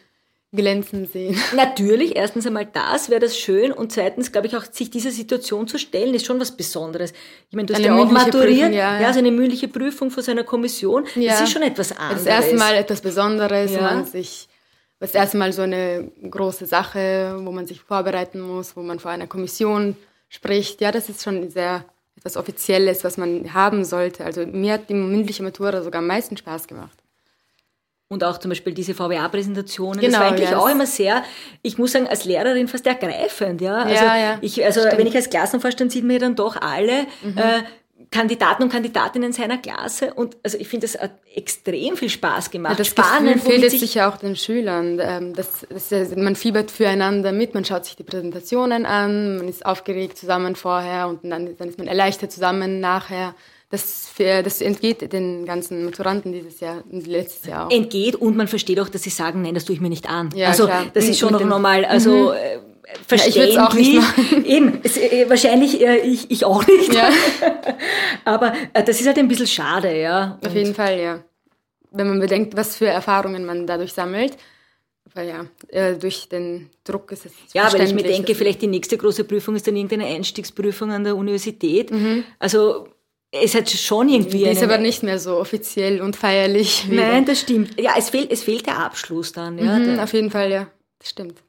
glänzen sehen. <laughs> Natürlich, erstens einmal das wäre das schön und zweitens glaube ich auch, sich dieser Situation zu stellen, ist schon was Besonderes. Ich meine, du hast eine ja auch maturiert, Prüfung, ja, ja. ja, so eine mündliche Prüfung vor seiner Kommission, ja. das ist schon etwas anderes. Das erste Mal etwas Besonderes, ja. man sich das erste Mal so eine große Sache, wo man sich vorbereiten muss, wo man vor einer Kommission spricht. Ja, das ist schon sehr etwas Offizielles, was man haben sollte. Also mir hat die mündliche Matura sogar am meisten Spaß gemacht und auch zum Beispiel diese VWA-Präsentationen. Genau, das war eigentlich yes. auch immer sehr, ich muss sagen, als Lehrerin fast ergreifend, ja. Also, ja, ja, ich, also wenn ich als Klassenvorstand sieht man ja dann doch alle mhm. äh, Kandidaten und Kandidatinnen seiner Klasse und also ich finde, das hat extrem viel Spaß gemacht. Ja, das Spannend, Gefühl fehlt sich ja auch den Schülern. Ähm, das, das, man fiebert füreinander mit, man schaut sich die Präsentationen an, man ist aufgeregt zusammen vorher und dann, dann ist man erleichtert zusammen nachher das, für, das entgeht den ganzen Maturanten dieses Jahr und letztes Jahr auch. Entgeht und man versteht auch, dass sie sagen, nein, das tue ich mir nicht an. Ja, also klar. das ist schon noch normal. Also mhm. äh, verstehen ja, ich auch nicht <laughs> Eben, es, äh, wahrscheinlich äh, ich, ich auch nicht. Ja. <laughs> Aber äh, das ist halt ein bisschen schade, ja. Und Auf jeden Fall, ja. Wenn man bedenkt, was für Erfahrungen man dadurch sammelt. Aber ja, äh, durch den Druck ist es. Ja, weil ich mir denke, vielleicht die nächste große Prüfung ist dann irgendeine Einstiegsprüfung an der Universität. Mhm. Also es hat schon irgendwie. Ist aber nicht mehr so offiziell und feierlich. Wieder. Nein, das stimmt. Ja, es fehlt, es fehlt der Abschluss dann. Ja, mhm, auf jeden Fall, ja. Das stimmt.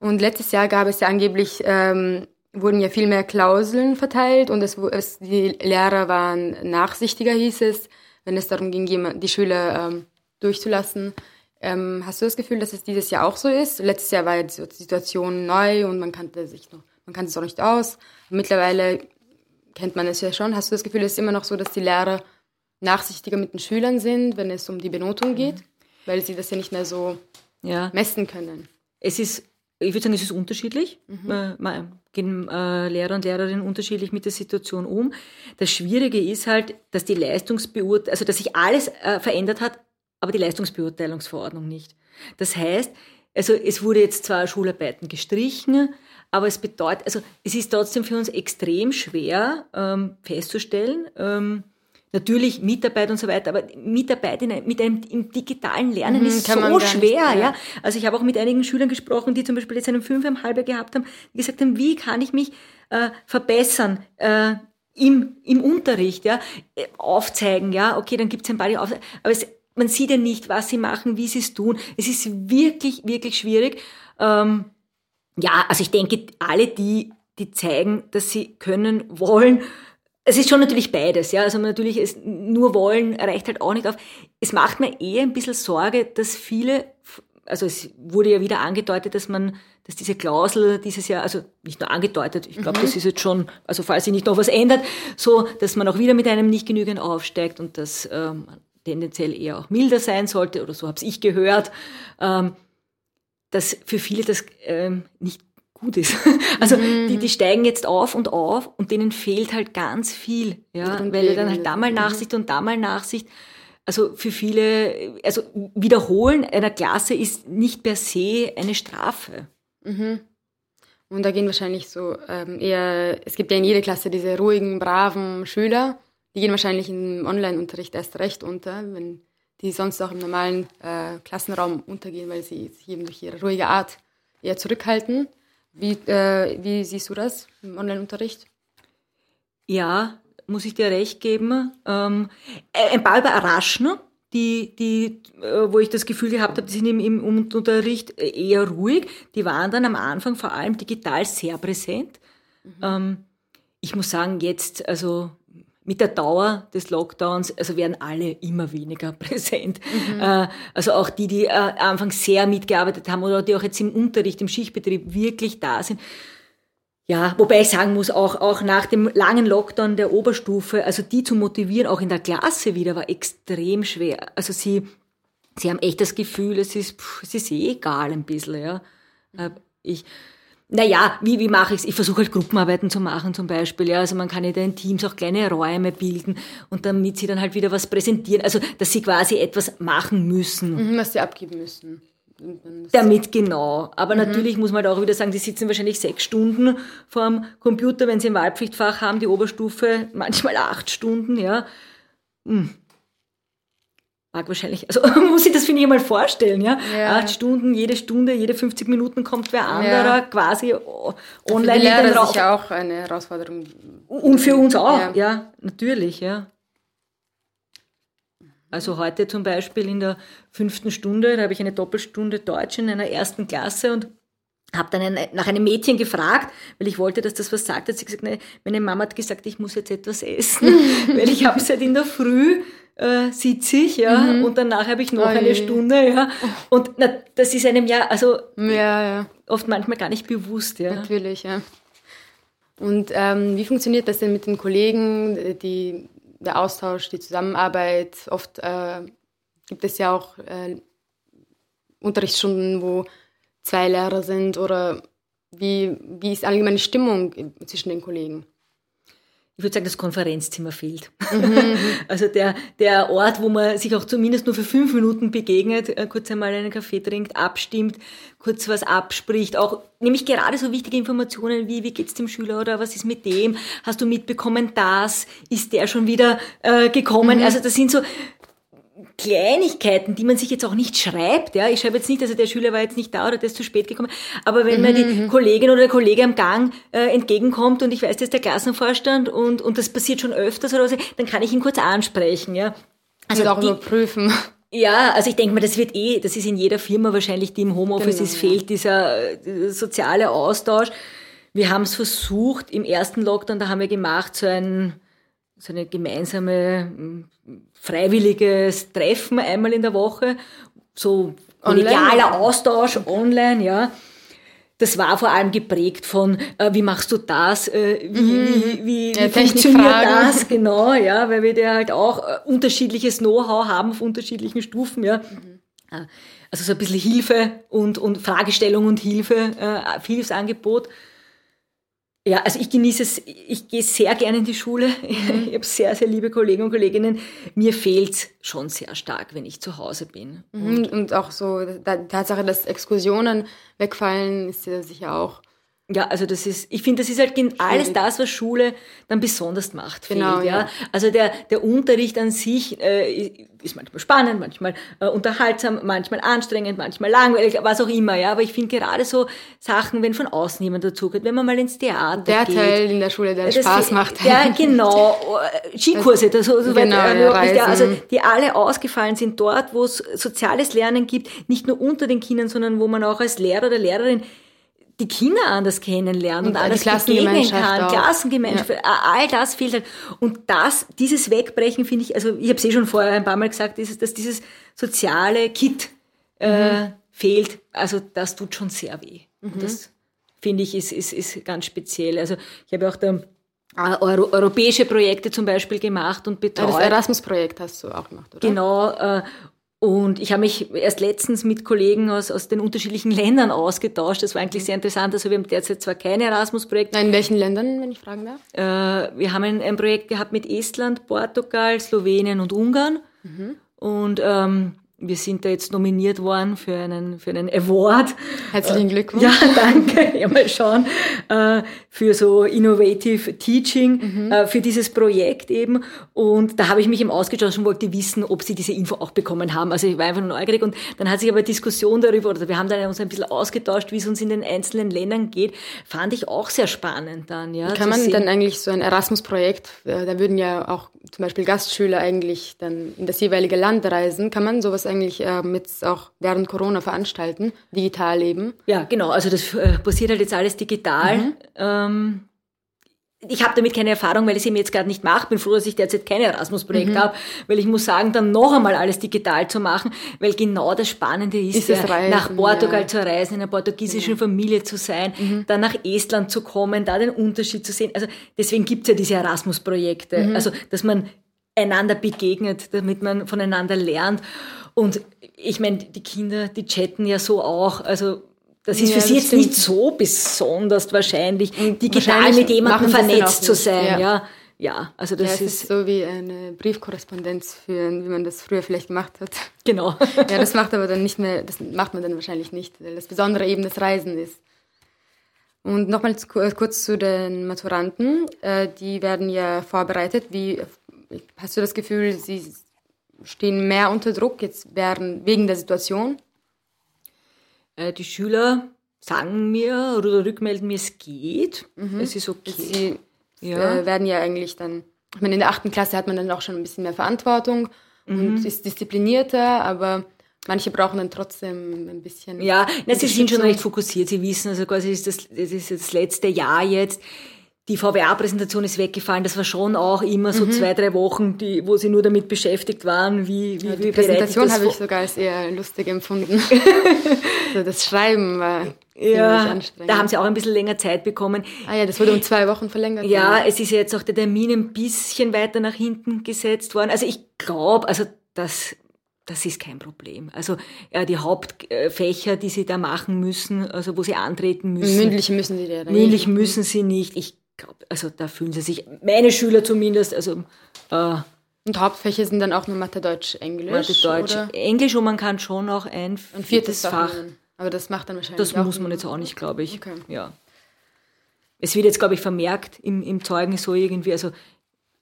Und letztes Jahr gab es ja angeblich, ähm, wurden ja viel mehr Klauseln verteilt und es, es, die Lehrer waren nachsichtiger, hieß es, wenn es darum ging, die Schüler ähm, durchzulassen. Ähm, hast du das Gefühl, dass es dieses Jahr auch so ist? Letztes Jahr war ja die Situation neu und man kannte sich noch, man kannte es auch nicht aus. Mittlerweile kennt man es ja schon. Hast du das Gefühl, es ist immer noch so, dass die Lehrer nachsichtiger mit den Schülern sind, wenn es um die Benotung geht, mhm. weil sie das ja nicht mehr so ja. messen können? Es ist, ich würde sagen, es ist unterschiedlich. Mhm. Äh, gehen äh, Lehrer und Lehrerinnen unterschiedlich mit der Situation um. Das Schwierige ist halt, dass die Leistungsbeurteilung, also dass sich alles äh, verändert hat, aber die Leistungsbeurteilungsverordnung nicht. Das heißt, also es wurde jetzt zwar Schularbeiten gestrichen, aber es bedeutet, also es ist trotzdem für uns extrem schwer ähm, festzustellen, ähm, natürlich Mitarbeit und so weiter, aber Mitarbeit in, mit einem im digitalen Lernen mhm, ist so schwer, nicht, ja. Also ich habe auch mit einigen Schülern gesprochen, die zum Beispiel jetzt einen Fünfeinhalber gehabt haben, die gesagt haben, wie kann ich mich äh, verbessern äh, im, im Unterricht, ja, äh, aufzeigen, ja, okay, dann gibt es ein paar, aber es, man sieht ja nicht, was sie machen, wie sie es tun. Es ist wirklich, wirklich schwierig. Ähm, ja, also ich denke, alle die, die zeigen, dass sie können, wollen, es ist schon natürlich beides, ja. Also natürlich es nur wollen reicht halt auch nicht auf. Es macht mir eher ein bisschen Sorge, dass viele, also es wurde ja wieder angedeutet, dass man, dass diese Klausel dieses Jahr, also nicht nur angedeutet, ich glaube, mhm. das ist jetzt schon, also falls sich nicht noch was ändert, so, dass man auch wieder mit einem nicht genügend aufsteigt und dass ähm, tendenziell eher auch milder sein sollte, oder so habe ich gehört. Ähm, dass für viele das ähm, nicht gut ist. <laughs> Also mhm. die, die steigen jetzt auf und auf und denen fehlt halt ganz viel, ja, weil dann halt da mal Nachsicht und da mal Nachsicht. Also für viele, also Wiederholen einer Klasse ist nicht per se eine Strafe. Mhm. Und da gehen wahrscheinlich so ähm, eher, es gibt ja in jeder Klasse diese ruhigen, braven Schüler, die gehen wahrscheinlich im Online-Unterricht erst recht unter, wenn die sonst auch im normalen äh, Klassenraum untergehen, weil sie sich eben durch ihre ruhige Art eher zurückhalten. Wie, äh, wie siehst du das im Online-Unterricht? Ja, muss ich dir recht geben. Ähm, ein paar überraschen, die, die, äh, wo ich das Gefühl gehabt habe, die sind im, im Unterricht eher ruhig. Die waren dann am Anfang vor allem digital sehr präsent. Mhm. Ähm, ich muss sagen, jetzt, also mit der Dauer des Lockdowns, also werden alle immer weniger <laughs> präsent. Mhm. Äh, also auch die, die äh, anfangs sehr mitgearbeitet haben oder die auch jetzt im Unterricht, im Schichtbetrieb wirklich da sind. Ja, wobei ich sagen muss, auch, auch nach dem langen Lockdown der Oberstufe, also die zu motivieren, auch in der Klasse wieder, war extrem schwer. Also sie, sie haben echt das Gefühl, es ist, pff, es ist eh egal ein bisschen, ja. Äh, ich, naja, wie, wie mache ich's? Ich versuche halt Gruppenarbeiten zu machen zum Beispiel. Ja, also man kann ja in Teams auch kleine Räume bilden und damit sie dann halt wieder was präsentieren. Also dass sie quasi etwas machen müssen. Mhm, was sie abgeben müssen. Damit genau. Aber mhm. natürlich muss man halt auch wieder sagen, die sitzen wahrscheinlich sechs Stunden vorm Computer, wenn sie ein Wahlpflichtfach haben, die Oberstufe manchmal acht Stunden, ja. Hm. Mag wahrscheinlich, also <laughs> muss ich das finde ich mal vorstellen, ja? ja? Acht Stunden, jede Stunde, jede 50 Minuten kommt wer anderer ja. quasi online. Für die Lehrer ist ja auch eine Herausforderung. Und für uns auch, ja, ja natürlich, ja. Also heute zum Beispiel in der fünften Stunde, da habe ich eine Doppelstunde Deutsch in einer ersten Klasse und habe dann nach einem Mädchen gefragt, weil ich wollte, dass das was sagt. Hat sie gesagt, ne, meine Mama hat gesagt, ich muss jetzt etwas essen, <laughs> weil ich habe seit in der Früh äh, sitze ich, ja, mhm. und danach habe ich noch Oje. eine Stunde, ja. Und na, das ist einem ja, also ja, ja. oft manchmal gar nicht bewusst, ja. Natürlich, ja. Und ähm, wie funktioniert das denn mit den Kollegen, die der Austausch, die Zusammenarbeit. Oft äh, gibt es ja auch äh, Unterrichtsstunden, wo zwei Lehrer sind oder wie, wie ist allgemeine Stimmung zwischen den Kollegen? Ich würde sagen, das Konferenzzimmer fehlt. <laughs> Mhm. also der, der Ort, wo man sich auch zumindest nur für fünf Minuten begegnet, äh, kurz einmal einen Kaffee trinkt, abstimmt, kurz was abspricht, auch nämlich gerade so wichtige Informationen wie, wie geht's dem Schüler oder was ist mit dem, hast du mitbekommen das, ist der schon wieder äh, gekommen, mhm. also das sind so Kleinigkeiten, die man sich jetzt auch nicht schreibt. Ja, ich schreibe jetzt nicht, also der Schüler war jetzt nicht da oder der ist zu spät gekommen. Aber wenn mhm. mir die mhm. Kollegin oder der Kollege am Gang äh, entgegenkommt und ich weiß, das ist der Klassenvorstand und, und das passiert schon öfters oder so, dann kann ich ihn kurz ansprechen. Ja, also auch die, überprüfen. Ja, also ich denke mal, das wird eh, das ist in jeder Firma wahrscheinlich, die im Homeoffice genau, ist, fehlt dieser, dieser äh, soziale Austausch. Wir haben es versucht im ersten Lockdown, da haben wir gemacht so ein so eine gemeinsame freiwilliges Treffen einmal in der Woche, so kollegialer Austausch online, ja. Das war vor allem geprägt von, äh, wie machst du das, äh, wie, mhm. wie, wie, ja, wie funktioniert das, genau, ja, weil wir da halt auch äh, unterschiedliches Know-how haben auf unterschiedlichen Stufen, ja. Mhm. Also so ein bisschen Hilfe und, und Fragestellung und Hilfe, äh, Hilfsangebot. Ja, also ich genieße es, ich gehe sehr gerne in die Schule. Mhm. Ich habe sehr, sehr liebe Kollegen und Kolleginnen. Mir fehlt es schon sehr stark, wenn ich zu Hause bin. Mhm. Und, und, auch so die Tatsache, dass Exkursionen wegfallen, ist ja sicher auch ja, also das ist, ich finde, das ist halt alles das, was Schule dann besonders macht. Genau, fehlt, ja. ja. Also der, der Unterricht an sich äh, ist manchmal spannend, manchmal äh, unterhaltsam, manchmal anstrengend, manchmal langweilig, was auch immer, ja. Aber ich finde gerade so Sachen, wenn von außen jemand dazugeht, wenn man mal ins Theater der geht. Der Teil in der Schule, der das, Spaß macht. Ja, genau. Skikurse, das, so, so genau, weit, äh, ja, also die alle ausgefallen sind dort, wo es soziales Lernen gibt, nicht nur unter den Kindern, sondern wo man auch als Lehrer oder Lehrerin die Kinder anders kennenlernen und, und anders begegnen kann, auch. Klassengemeinschaft, ja. all das fehlt halt. Und das, dieses Wegbrechen finde ich, also ich habe es eh schon vorher ein paar Mal gesagt, ist, dass dieses soziale Kit äh, mhm. fehlt. Also das tut schon sehr weh. Mhm. Und das finde ich ist, ist, ist ganz speziell. Also ich habe auch da äh, Euro, europäische Projekte zum Beispiel gemacht und betreut. Das Erasmus-Projekt hast du auch gemacht, oder? Genau. Äh, und ich habe mich erst letztens mit Kollegen aus, aus den unterschiedlichen Ländern ausgetauscht. Das war eigentlich sehr interessant. Also wir haben derzeit zwar keine Erasmus-Projekte. In welchen Ländern, wenn ich fragen darf? Äh, wir haben ein, ein, Projekt gehabt mit Estland, Portugal, Slowenien und Ungarn. Mhm. Und ähm, wir sind da jetzt nominiert worden für einen, für einen Award. Herzlichen äh, Glückwunsch. Ja, <laughs> danke. Ja, mal schauen. Äh, für so Innovative Teaching, mhm. Äh, für dieses Projekt eben. Und da habe ich mich eben ausgetauscht und wollte wissen, ob sie diese Info auch bekommen haben. Also ich war einfach nur neugierig. Und dann hat sich aber Diskussion darüber, oder wir haben dann uns ein bisschen ausgetauscht, wie es uns in den einzelnen Ländern geht. Fand ich auch sehr spannend dann, ja. Kann man sehen. dann eigentlich so ein Erasmus-Projekt, da würden ja auch zum Beispiel Gastschüler eigentlich dann in das jeweilige Land reisen. Kann man sowas eigentlich äh, mit auch während Corona veranstalten, digital eben? Ja, genau. Also das äh, passiert halt jetzt alles digital. Mhm. Ähm, ich habe damit keine Erfahrung, weil ich es eben jetzt gerade nicht mache. Bin froh, dass ich derzeit kein Erasmus-Projekt mhm. habe, weil ich muss sagen, dann noch einmal alles digital zu machen, weil genau das Spannende ist, ist ja, Reisen, nach Portugal ja. zu reisen, in einer portugiesischen genau. Familie zu sein, mhm. dann nach Estland zu kommen, da den Unterschied zu sehen. Also deswegen gibt's ja diese Erasmus-Projekte. Mhm. Also, dass man einander begegnet, damit man voneinander lernt. Und ich meine, die Kinder, die chatten ja so auch. Also das ist ja, für sie jetzt stimmt. nicht so besonders wahrscheinlich, digital wahrscheinlich mit jemandem vernetzt zu sein. Ja. ja. ja. also das ja, ist, ist so wie eine Briefkorrespondenz führen, wie man das früher vielleicht gemacht hat. <laughs> Genau. ja, das macht aber dann nicht mehr, das macht man dann wahrscheinlich nicht, weil das Besondere eben das Reisen ist. Und nochmal kurz zu den Maturanten. Äh, die werden ja vorbereitet. Wie hast du das Gefühl, sie stehen mehr unter Druck jetzt während, wegen der Situation? Äh, die Schüler sagen mir oder rückmelden mir, es geht, mhm. es ist okay. Sie ja. Äh, werden ja eigentlich dann, ich meine, in der achten Klasse hat man dann auch schon ein bisschen mehr Verantwortung mhm. und ist disziplinierter, aber manche brauchen dann trotzdem ein bisschen. Ja, na, sie sind schon recht fokussiert. Sie wissen, also quasi ist das, das ist das letzte Jahr jetzt die VWA-Präsentation ist weggefallen. Das war schon auch immer so mhm. zwei, drei Wochen, die, wo sie nur damit beschäftigt waren, wie, wie, ja, die wie Präsentation habe ich sogar als eher lustig empfunden. <laughs> also das Schreiben war ja, anstrengend. Da haben sie auch ein bisschen länger Zeit bekommen. Ah ja, das wurde um zwei Wochen verlängert. Ja, ja. es ist ja jetzt auch der Termin ein bisschen weiter nach hinten gesetzt worden. Also ich glaube, also das das ist kein Problem. Also ja, die Hauptfächer, die sie da machen müssen, also wo sie antreten müssen. Mündlich müssen sie da. Mündlich müssen sie nicht. Ich glaube, also da fühlen sie sich, meine Schüler zumindest, also äh, und Hauptfächer sind dann auch nur Mathe, Deutsch, Englisch? Mathe, Deutsch, oder? Englisch und man kann schon auch ein, ein viertes Fach. Aber das macht dann wahrscheinlich Das muss man jetzt auch nicht, glaube ich. Okay. Ja. Es wird jetzt, glaube ich, vermerkt im, im Zeugnis so irgendwie, also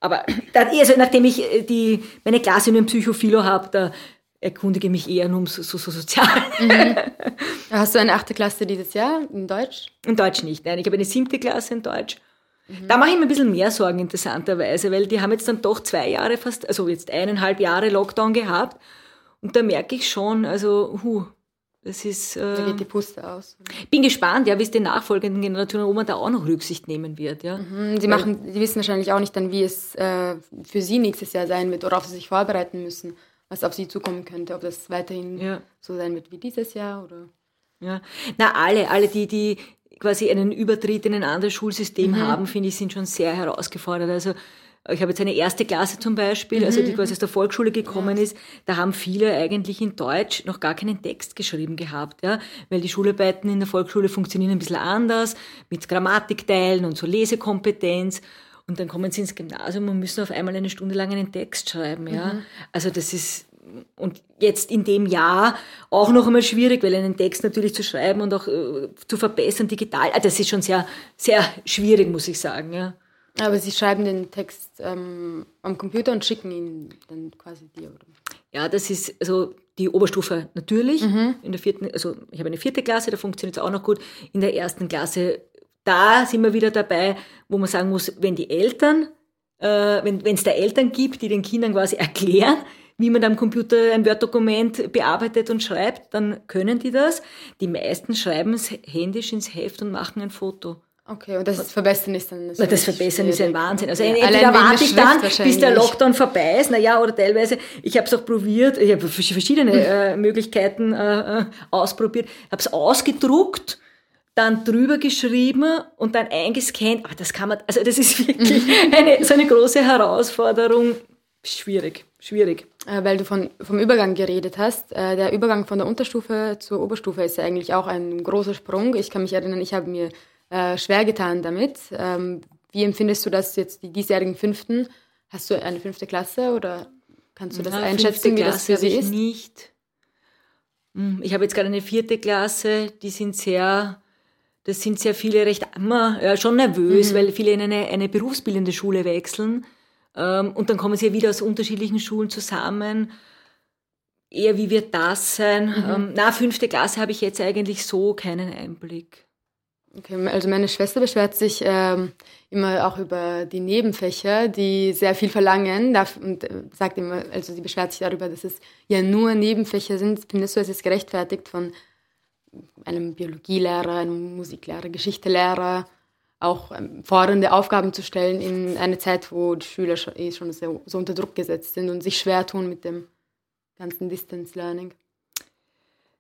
aber also nachdem ich äh, die, meine Klasse nur im Psychophilo habe, da erkundige mich eher nur um so, so, so sozial. Mhm. <laughs> Hast du eine achte Klasse dieses Jahr in Deutsch? In Deutsch nicht, nein. Ich habe eine siebte Klasse in Deutsch. Da mache ich mir ein bisschen mehr Sorgen, interessanterweise, weil die haben jetzt dann doch zwei Jahre fast, also jetzt eineinhalb Jahre Lockdown gehabt. Und da merke ich schon, also, huh, das ist. Äh, da geht die Puste aus. Bin gespannt, ja, wie es den nachfolgenden Generationen, ob man da auch noch Rücksicht nehmen wird, ja. Mhm, sie machen, sie wissen wahrscheinlich auch nicht dann, wie es äh, für sie nächstes Jahr sein wird, worauf sie sich vorbereiten müssen, was auf sie zukommen könnte, ob das weiterhin ja. so sein wird wie dieses Jahr oder. Ja, na alle, alle die, die quasi einen Übertritt in ein anderes Schulsystem mhm. haben, finde ich, sind schon sehr herausgefordert. Also ich habe jetzt eine erste Klasse zum Beispiel, also die mhm. quasi aus der Volksschule gekommen ist, da haben viele eigentlich in Deutsch noch gar keinen Text geschrieben gehabt, ja, weil die Schularbeiten in der Volksschule funktionieren ein bisschen anders, mit Grammatikteilen und so Lesekompetenz. Und dann kommen sie ins Gymnasium und müssen auf einmal eine Stunde lang einen Text schreiben, ja. Mhm. Also das ist, und jetzt in dem Jahr auch noch einmal schwierig, weil einen Text natürlich zu schreiben und auch äh, zu verbessern digital, ah, das ist schon sehr, sehr schwierig, muss ich sagen. Ja. Aber Sie schreiben den Text ähm, am Computer und schicken ihn dann quasi dir, oder? Ja, das ist also die Oberstufe natürlich. Mhm. In der vierten, also ich habe eine vierte Klasse, da funktioniert es auch noch gut. In der ersten Klasse, da sind wir wieder dabei, wo man sagen muss, wenn die Eltern, äh, wenn es da Eltern gibt, die den Kindern quasi erklären, wie man am Computer ein Word-Dokument bearbeitet und schreibt, dann können die das. Die meisten schreiben es händisch ins Heft und machen ein Foto. Okay, und das Verbessern ist dann... Das, das Verbessern schwierig. ist ein Wahnsinn. Also okay. entweder warte ich dann, bis der Lockdown vorbei ist, naja, oder teilweise, ich habe es auch probiert, ich habe verschiedene <laughs> äh, Möglichkeiten äh, äh ausprobiert, habe es ausgedruckt, dann drüber geschrieben und dann eingescannt. Aber das kann man, also das ist <laughs> wirklich eine, so eine große Herausforderung. Schwierig, schwierig. Äh, weil du von, vom Übergang geredet hast. Äh, der Übergang von der Unterstufe zur Oberstufe ist ja eigentlich auch ein großer Sprung. Ich kann mich erinnern, ich habe mir äh, schwer getan damit. Ähm, wie empfindest du das jetzt, die diesjährigen Fünften? Hast du eine fünfte Klasse oder kannst du das Na, einschätzen, wie das für sie ist? nicht. Hm, ich habe jetzt gerade eine vierte Klasse, die sind sehr, das sind sehr viele recht immer, ja, schon nervös, mhm. weil viele in eine, eine berufsbildende Schule wechseln und dann kommen sie ja wieder aus unterschiedlichen Schulen zusammen. Eher wie wird das sein? Mhm. Ähm, na, fünfte Klasse habe ich jetzt eigentlich so keinen Einblick. Okay, also meine Schwester beschwert sich ähm, immer auch über die Nebenfächer, die sehr viel verlangen und äh, sagt immer, also sie beschwert sich darüber, dass es ja nur Nebenfächer sind. Findest du, es ist gerechtfertigt von einem Biologielehrer, einem Musiklehrer, Geschichtelehrer, auch ähm, fordernde Aufgaben zu stellen in einer Zeit, wo die Schüler schon, eh schon so, so unter Druck gesetzt sind und sich schwer tun mit dem ganzen Distance Learning?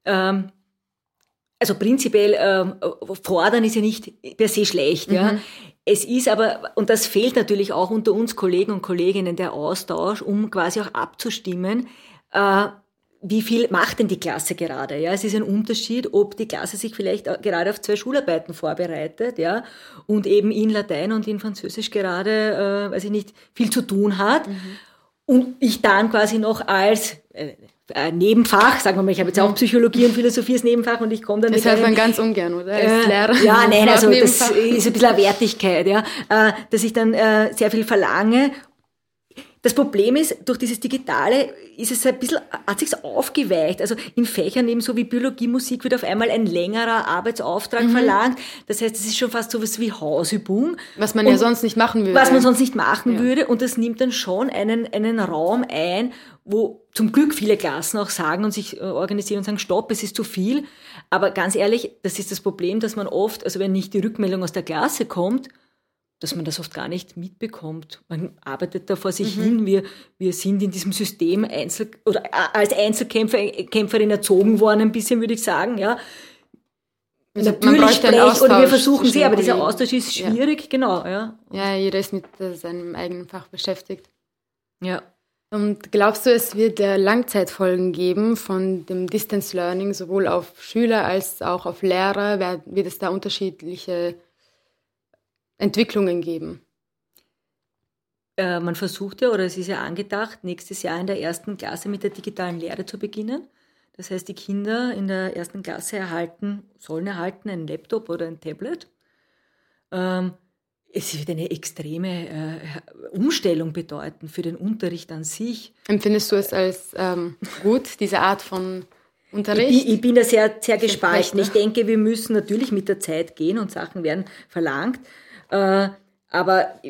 Ähm, also prinzipiell ähm, fordern ist ja nicht per se schlecht. Mhm. Ja. Es ist aber, und das fehlt natürlich auch unter uns Kollegen und Kolleginnen, der Austausch, um quasi auch abzustimmen, äh, wie viel macht denn die Klasse gerade? Ja, es ist ein Unterschied, ob die Klasse sich vielleicht gerade auf zwei Schularbeiten vorbereitet, ja, und eben in Latein und in Französisch gerade, äh, weiß ich nicht, viel zu tun hat. Mhm. Und ich dann quasi noch als äh, äh, Nebenfach, sagen wir mal, ich habe jetzt auch mhm. Psychologie und Philosophie als Nebenfach und ich komme dann Das hört man ganz ungern, oder? Als äh, Lehrer. Ja, nein, <laughs> also das ist ein bisschen eine Wertigkeit, ja, äh, dass ich dann äh, sehr viel verlange das Problem ist, durch dieses Digitale ist es ein bisschen, hat sich's aufgeweicht. Also in Fächern eben so wie Biologie, Musik wird auf einmal ein längerer Arbeitsauftrag mhm. verlangt. Das heißt, es ist schon fast so was wie Hausübung. Was man und ja sonst nicht machen würde. Was man sonst nicht machen ja. würde. Und das nimmt dann schon einen, einen Raum ein, wo zum Glück viele Klassen auch sagen und sich äh, organisieren und sagen, stopp, es ist zu viel. Aber ganz ehrlich, das ist das Problem, dass man oft, also wenn nicht die Rückmeldung aus der Klasse kommt, dass man das oft gar nicht mitbekommt. Man arbeitet da vor sich mhm. hin. Wir, wir sind in diesem System Einzel oder als Einzelkämpferin erzogen worden, ein bisschen, würde ich sagen, ja. Also Natürlich sprechen, oder wir versuchen sie, aber dieser Austausch ist schwierig, ja. genau, ja. Ja, jeder ist mit seinem eigenen Fach beschäftigt. Ja. Und glaubst du, es wird Langzeitfolgen geben von dem Distance Learning, sowohl auf Schüler als auch auf Lehrer? Wird es da unterschiedliche Entwicklungen geben? Äh, man versucht ja, oder es ist ja angedacht, nächstes Jahr in der ersten Klasse mit der digitalen Lehre zu beginnen. Das heißt, die Kinder in der ersten Klasse erhalten, sollen erhalten einen Laptop oder ein Tablet. Ähm, es wird eine extreme äh, Umstellung bedeuten für den Unterricht an sich. Empfindest du es als ähm, gut, diese Art von Unterricht? Ich, ich bin da sehr, sehr gespalten. Ich denke, wir müssen natürlich mit der Zeit gehen und Sachen werden verlangt. Äh, aber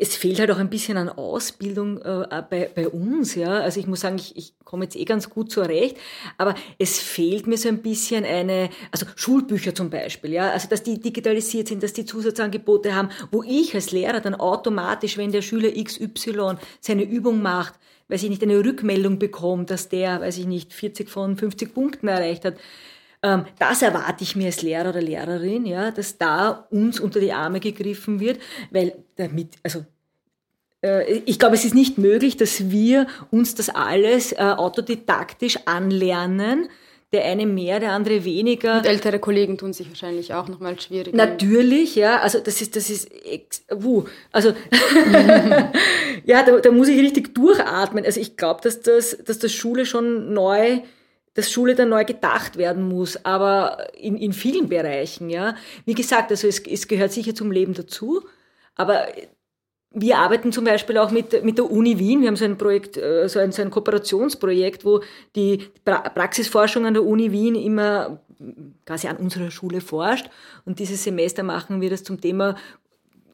es fehlt halt auch ein bisschen an Ausbildung äh, bei, bei uns, ja. Also ich muss sagen, ich, ich komme jetzt eh ganz gut zurecht, aber es fehlt mir so ein bisschen eine, also Schulbücher zum Beispiel, ja, also dass die digitalisiert sind, dass die Zusatzangebote haben, wo ich als Lehrer dann automatisch, wenn der Schüler XY seine Übung macht, weiß ich nicht, eine Rückmeldung bekommt, dass der, weiß ich nicht, 40 von 50 Punkten erreicht hat, das erwarte ich mir als Lehrer oder Lehrerin, ja, dass da uns unter die Arme gegriffen wird, weil damit, also äh, ich glaube, es ist nicht möglich, dass wir uns das alles äh, autodidaktisch anlernen. Der eine mehr, der andere weniger. Und ältere Kollegen tun sich wahrscheinlich auch nochmal schwieriger. Natürlich, ja. Also das ist, das ist, wuh. Also <laughs> ja, da, da muss ich richtig durchatmen. Also ich glaube, dass das, dass das Schule schon neu dass Schule dann neu gedacht werden muss, aber in, in vielen Bereichen, ja. Wie gesagt, also es, es gehört sicher zum Leben dazu, aber wir arbeiten zum Beispiel auch mit, mit der Uni Wien. Wir haben so ein Projekt, äh, so ein, so ein Kooperationsprojekt, wo die Praxisforschung an der Uni Wien immer quasi an unserer Schule forscht. Und dieses Semester machen wir das zum Thema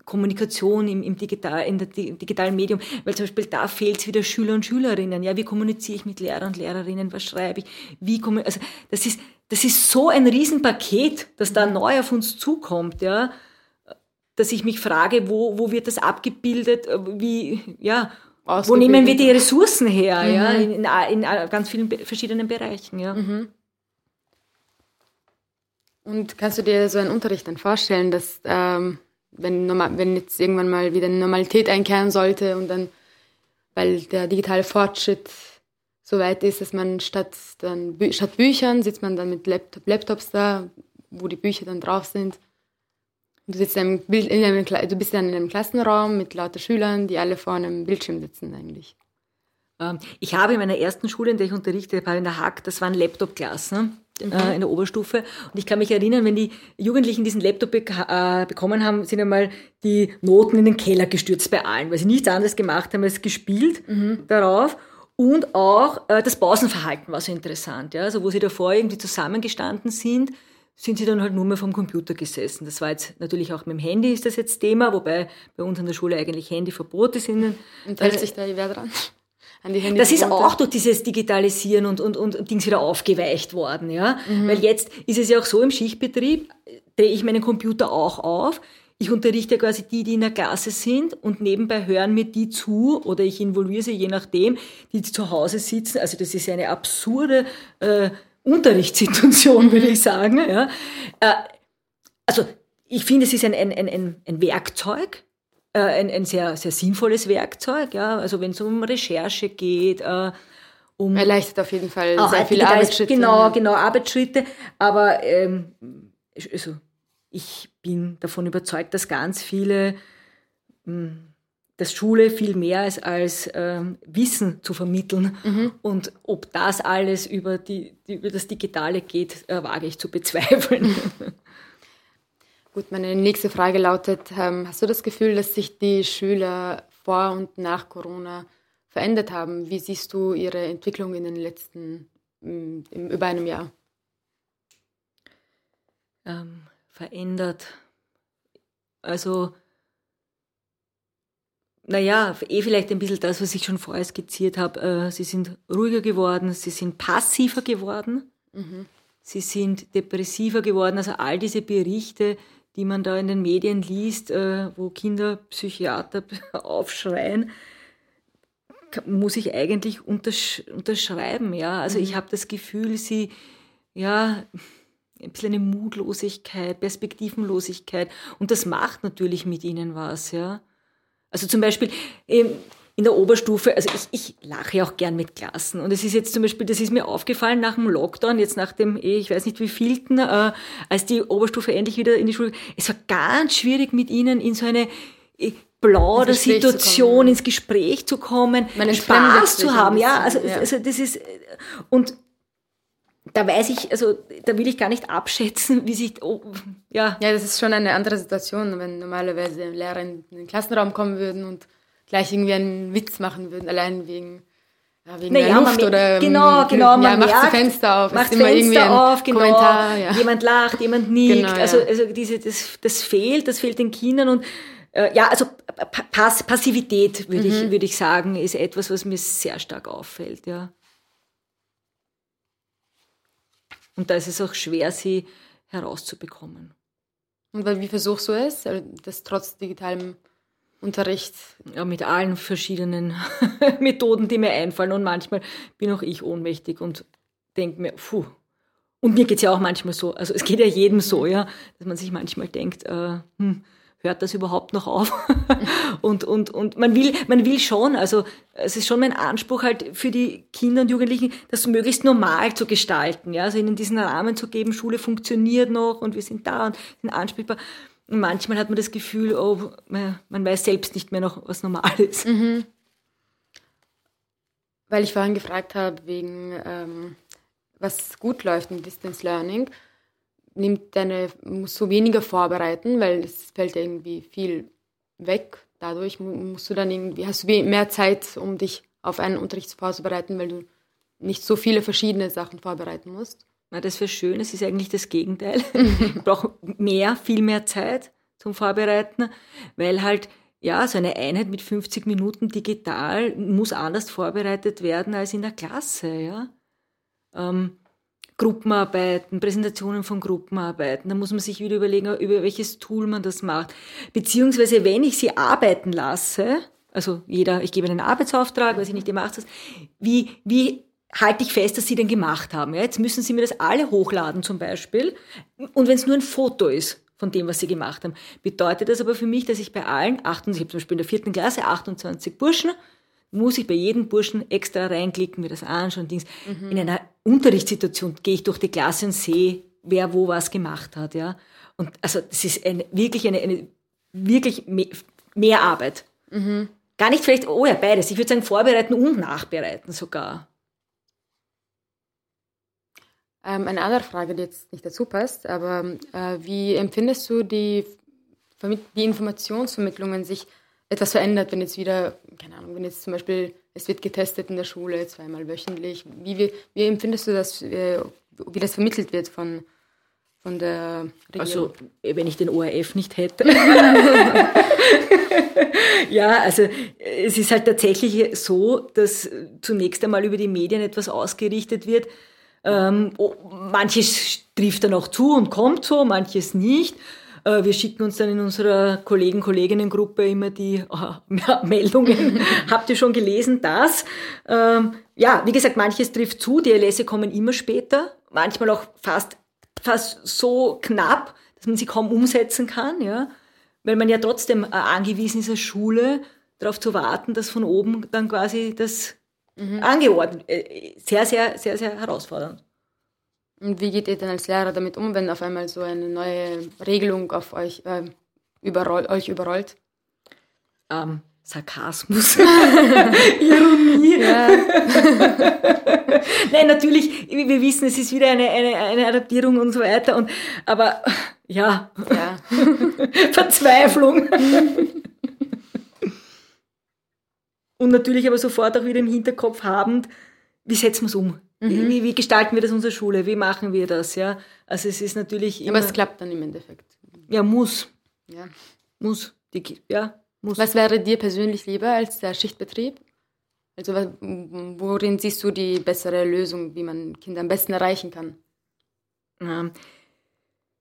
Kommunikation im, im, Digital, in der digitalen Medium, weil zum Beispiel da fehlt es wieder Schüler und Schülerinnen. Ja, wie kommuniziere ich mit Lehrern und Lehrerinnen? Was schreibe ich? Wie also das ist das ist so ein Riesenpaket, das da neu auf uns zukommt, ja, dass ich mich frage, wo wo wird das abgebildet? Wie ja wo nehmen wir die Ressourcen her? Mhm. Ja, in, in, in, ganz vielen verschiedenen Bereichen. Ja. Mhm. Und kannst du dir so einen Unterricht dann vorstellen, dass ähm, wenn, normal, wenn jetzt irgendwann mal wieder eine Normalität einkehren sollte und dann, weil der digitale Fortschritt so weit ist, dass man statt, dann, statt Büchern sitzt man dann mit Laptop, Laptops da, wo die Bücher dann drauf sind. Du, sitzt in einem, in einem, du bist dann in einem Klassenraum mit lauter Schülern, die alle vor einem Bildschirm sitzen eigentlich. Ähm, ich habe in meiner ersten Schule, in der ich unterrichte, in der Hack, das waren Laptop-Klassen mhm. äh, in der Oberstufe. Und ich kann mich erinnern, wenn die Jugendlichen diesen Laptop bek äh, bekommen haben, sind einmal die Noten in den Keller gestürzt bei allen, weil sie nichts anderes gemacht haben als gespielt mhm. darauf. Und auch äh, das Pausenverhalten war so interessant. Ja? Also wo sie davor irgendwie zusammengestanden sind, sind sie dann halt nur mehr vom Computer gesessen. Das war jetzt natürlich auch mit dem Handy ist das jetzt Thema, wobei bei uns an der Schule eigentlich Handyverbote sind. Und hält sich da wer dran? An die Hände. Das ist auch durch dieses Digitalisieren und, und, und Dings wieder aufgeweicht worden, ja. Mhm. Weil jetzt ist es ja auch so im Schichtbetrieb, drehe ich meinen Computer auch auf. ich unterrichte quasi die, die in der Klasse sind und nebenbei hören mir die zu oder ich involviere sie, je nachdem, die zu Hause sitzen. Also das ist eine absurde äh, Unterrichtssituation, würde ich sagen. Ja. Äh, also ich finde, es ist ein, ein, ein, ein Werkzeug, äh, ein, ein sehr, sehr sinnvolles Werkzeug. Ja. Also wenn es um Recherche geht, äh, um erleichtert auf jeden Fall sehr viele Arbeitsschritte. Genau, genau Arbeitsschritte. Aber ähm, also ich bin davon überzeugt, dass ganz viele hm, dass Schule viel mehr ist als ähm, Wissen zu vermitteln. Mhm. Und ob das alles über, die, über das Digitale geht, äh, wage ich zu bezweifeln. <laughs> Gut, meine nächste Frage lautet, ähm, hast du das Gefühl, dass sich die Schüler vor und nach Corona verändert haben? Wie siehst du ihre Entwicklung in den letzten, im, im, über einem Jahr? Ähm, verändert. Also, naja, eh vielleicht ein bisschen das, was ich schon vorher skizziert habe. Äh, sie sind ruhiger geworden, sie sind passiver geworden, mhm. sie sind depressiver geworden. Also all diese Berichte, die man da in den Medien liest, äh, wo Kinder Psychiater <laughs> aufschreien, muss ich eigentlich untersch unterschreiben. Ja, also mhm. ich habe das Gefühl, sie, ja, ein bisschen eine Mutlosigkeit, Perspektivenlosigkeit. Und das macht natürlich mit ihnen was, ja. Also zum Beispiel ähm, in der Oberstufe, also ich, ich lache auch gern mit Klassen. Und es ist jetzt zum Beispiel, das ist mir aufgefallen nach dem Lockdown, jetzt nach dem, eh, ich weiß nicht wie vielten, äh, als die Oberstufe endlich wieder in die Schule, es war ganz schwierig mit ihnen in so eine äh, blaue Situation, ins Gespräch zu kommen, Spaß zu haben. Ja, also, ja. also das ist, und da weiß ich, also da will ich gar nicht abschätzen, wie sich, oh, ja. Ja, das ist schon eine andere Situation, wenn normalerweise Lehrer in den Klassenraum kommen würden und gleich irgendwie einen Witz machen würden, allein wegen, ja, wegen naja, der Luft oder genau, genau, man ja, macht das Fenster auf, macht ist immer Fenster irgendwie ein auf, genau, Kommentar, ja. jemand lacht, jemand nickt, genau, also, also diese, das, das fehlt, das fehlt den Kindern und äh, ja, also Pass Passivität würde mhm. ich, würde ich sagen, ist etwas, was mir sehr stark auffällt, ja. Und da ist es auch schwer, sie herauszubekommen. Und wie versuchst du es, also das trotz digitalem Unterricht? Ja, mit allen verschiedenen <laughs> Methoden, die mir einfallen. Und manchmal bin auch ich ohnmächtig und denke mir, puh. Und mir geht es ja auch manchmal so, also es geht ja jedem so, ja, dass man sich manchmal denkt, äh, hm, hört das überhaupt noch auf? <laughs> und, und, und man will, man will schon, also es ist schon mein Anspruch halt für die Kinder und Jugendlichen, das möglichst normal zu gestalten, ja, also ihnen diesen Rahmen zu geben, Schule funktioniert noch und wir sind da und sind ansprechbar. Manchmal hat man das Gefühl, oh, man weiß selbst nicht mehr noch, was normal ist. Mhm. Weil ich vorhin gefragt habe, wegen ähm, was gut läuft im Distance Learning nimmt deine, musst du weniger vorbereiten, weil es fällt irgendwie viel weg. Dadurch musst du dann irgendwie, hast du mehr Zeit, um dich auf einen Unterricht vorzubereiten, weil du nicht so viele verschiedene Sachen vorbereiten musst. Na, das wäre schön, es ist eigentlich das Gegenteil. <laughs> ich brauche mehr, viel mehr Zeit zum Vorbereiten, weil halt, ja, so eine Einheit mit 50 Minuten digital muss anders vorbereitet werden als in der Klasse, ja. Ähm, Gruppenarbeiten, Präsentationen von Gruppenarbeiten. Da muss man sich wieder überlegen, über welches Tool man das macht. Beziehungsweise, wenn ich sie arbeiten lasse, also jeder, ich gebe einen Arbeitsauftrag, weiß ich nicht, ihr macht das, wie, wie halte ich fest, dass sie den gemacht haben? Ja, jetzt müssen sie mir das alle hochladen zum Beispiel. Und wenn es nur ein Foto ist von dem, was sie gemacht haben, bedeutet das aber für mich, dass ich bei allen, 28, ich habe zum Beispiel in der vierten Klasse 28 Burschen, muss ich bei jedem Burschen extra reinklicken, mir das anschauen, Dings. Mhm. In einer Unterrichtssituation gehe ich durch die Klasse und sehe, wer wo was gemacht hat, ja. Und also das ist eine, wirklich eine, eine wirklich mehr, mehr Arbeit. Mhm. Gar nicht vielleicht, oh ja, beides. Ich würde sagen, vorbereiten und nachbereiten sogar. Ähm, eine andere Frage, die jetzt nicht dazu passt, aber äh, wie empfindest du die, die Informationsvermittlungen sich etwas verändert, wenn jetzt wieder, keine Ahnung, wenn jetzt zum Beispiel es wird getestet in der Schule zweimal wöchentlich. Wie, wie, wie empfindest du das, wie, wie das vermittelt wird von, von der Regierung? Also, wenn ich den ORF nicht hätte. <laughs> <laughs> ja, also es ist halt tatsächlich so, dass zunächst einmal über die Medien etwas ausgerichtet wird. Ähm, manches trifft dann auch zu und kommt so, manches nicht. Äh, wir schicken uns dann in unserer Kollegen-Kolleginnen-Gruppe immer die äh, <laughs> Meldungen. <laughs> Habt ihr schon gelesen, das? Ähm, ja, wie gesagt, manches trifft zu, die Erlässe kommen immer später, manchmal auch fast, fast so knapp, dass man sie kaum umsetzen kann, ja, weil man ja trotzdem äh, angewiesen ist als Schule, darauf zu warten, dass von oben dann quasi das mhm. angeordnet, äh, sehr, sehr, sehr, sehr herausfordernd. Und wie geht ihr denn als Lehrer damit um, wenn auf einmal so eine neue Regelung auf euch, äh, überroll, euch überrollt? Ähm, Sarkasmus, <laughs> Ironie. <laughs> Nein, natürlich, wir wissen, es ist wieder eine, eine, eine Adaptierung und so weiter. Und, aber ja, ja. <laughs> Verzweiflung. Und natürlich aber sofort auch wieder im Hinterkopf habend, wie setzen wir es um? Mhm. Wie, wie, gestalten wir das in unserer Schule? Wie machen wir das? Ja, also es ist natürlich. Immer, aber es klappt dann im Endeffekt. Ja, muss. Ja. Muss. Die, ja, muss. Was wäre dir persönlich lieber als der Schichtbetrieb? Also worin siehst du die bessere Lösung, wie man Kinder am besten erreichen kann? Ja,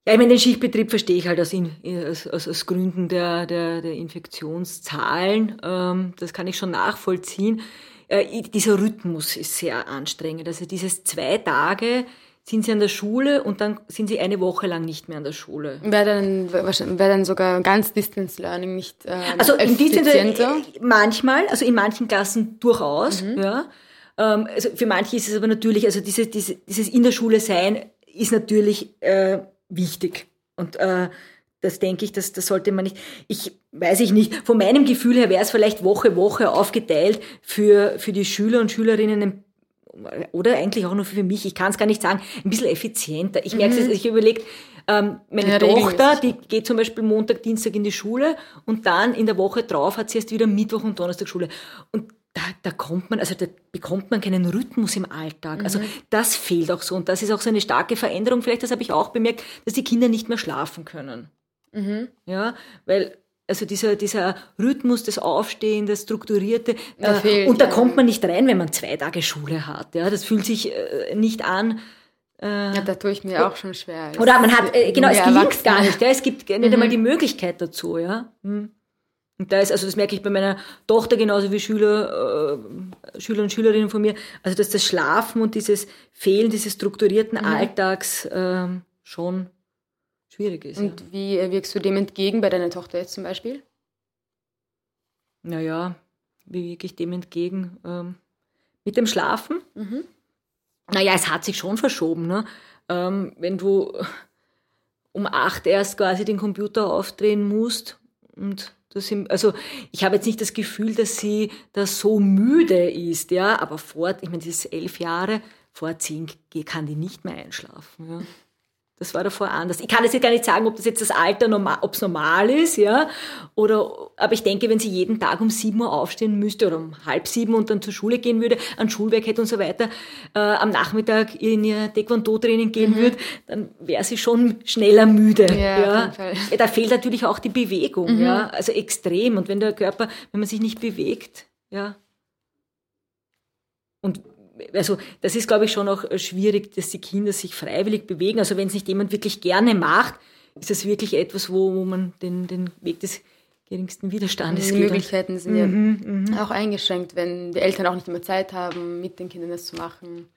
ich meine, den Schichtbetrieb verstehe ich halt aus, aus, aus, aus Gründen der, der, der Infektionszahlen. Ähm, das kann ich schon nachvollziehen. Äh, dieser Rhythmus ist sehr anstrengend. Also dieses zwei Tage sind sie an der Schule und dann sind sie eine Woche lang nicht mehr an der Schule. Wäre dann, wär dann sogar ganz Distance Learning nicht ähm, Also in Distance manchmal, also in manchen Klassen durchaus, mhm. ja. Ähm, also für manche ist es aber natürlich, also diese, diese, dieses in der Schule sein ist natürlich äh, wichtig. Und äh, das denke ich, das, das sollte man nicht. Ich weiß ich nicht. Von meinem Gefühl her wäre es vielleicht Woche Woche aufgeteilt für, für die Schüler und Schülerinnen oder eigentlich auch nur für mich. Ich kann es gar nicht sagen. Ein bisschen effizienter. Ich merke es, mhm. ich überlege, ähm, meine ja, Tochter, die geht zum Beispiel Montag, Dienstag in die Schule und dann in der Woche drauf hat sie erst wieder Mittwoch und Donnerstag Schule. Und da, da kommt man, also da bekommt man keinen Rhythmus im Alltag. Also mhm. Also das fehlt auch so. Und das ist auch so eine starke Veränderung. Vielleicht, das habe ich auch bemerkt, dass die Kinder nicht mehr schlafen können. Mhm. Ja, weil also dieser, dieser Rhythmus des Aufstehen, das Strukturierte, äh, fehlt, und da ja. kommt man nicht rein, wenn man zwei Tage Schule hat. Ja, das fühlt sich äh, nicht an. Äh, ja, da tue ich mir auch schon schwer. Oder man hat, äh, genau, es gelingt gar nicht. Ja, es gibt nicht mhm. einmal die Möglichkeit dazu. Ja. Mhm. Und da ist, also das merke ich bei meiner Tochter genauso wie Schüler, äh, Schüler und Schülerinnen von mir, also dass das Schlafen und dieses Fehlen dieses strukturierten mhm. Alltags äh, schon schwierig ist. Und ja. wie wirkst du dem entgegen bei deiner Tochter jetzt zum Beispiel? Naja, wie wirke ich dem entgegen? Ähm, mit dem Schlafen? Mhm. Naja, es hat sich schon verschoben. Ne? Ähm, wenn du um acht erst quasi den Computer aufdrehen musst und im, also ich habe jetzt nicht das Gefühl, dass sie da so müde ist, ja, aber vor, ich meine, sie ist elf Jahre, vor zehn kann die nicht mehr einschlafen. Ja. Das war davor anders. Ich kann jetzt gar nicht sagen, ob das jetzt das Alter normal, ob es normal ist, ja, oder, aber ich denke, wenn sie jeden Tag um sieben Uhr aufstehen müsste oder um halb sieben und dann zur Schule gehen würde, an Schulwerk hätte und so weiter, äh, am Nachmittag in ihr Taekwondo-Training gehen mhm. würde, dann wäre sie schon schneller müde. Ja, ja. ja, Da fehlt natürlich auch die Bewegung, mhm. ja, also extrem. Und wenn der Körper, wenn man sich nicht bewegt, ja. Und also das ist, glaube ich, schon auch schwierig, dass die Kinder sich freiwillig bewegen. Also wenn es nicht jemand wirklich gerne macht, ist das wirklich etwas, wo, wo man den, den Weg des geringsten Widerstandes Die Möglichkeiten sind ja mhm, mhm, auch eingeschränkt, wenn die Eltern auch nicht immer Zeit haben, mit den Kindern das zu machen.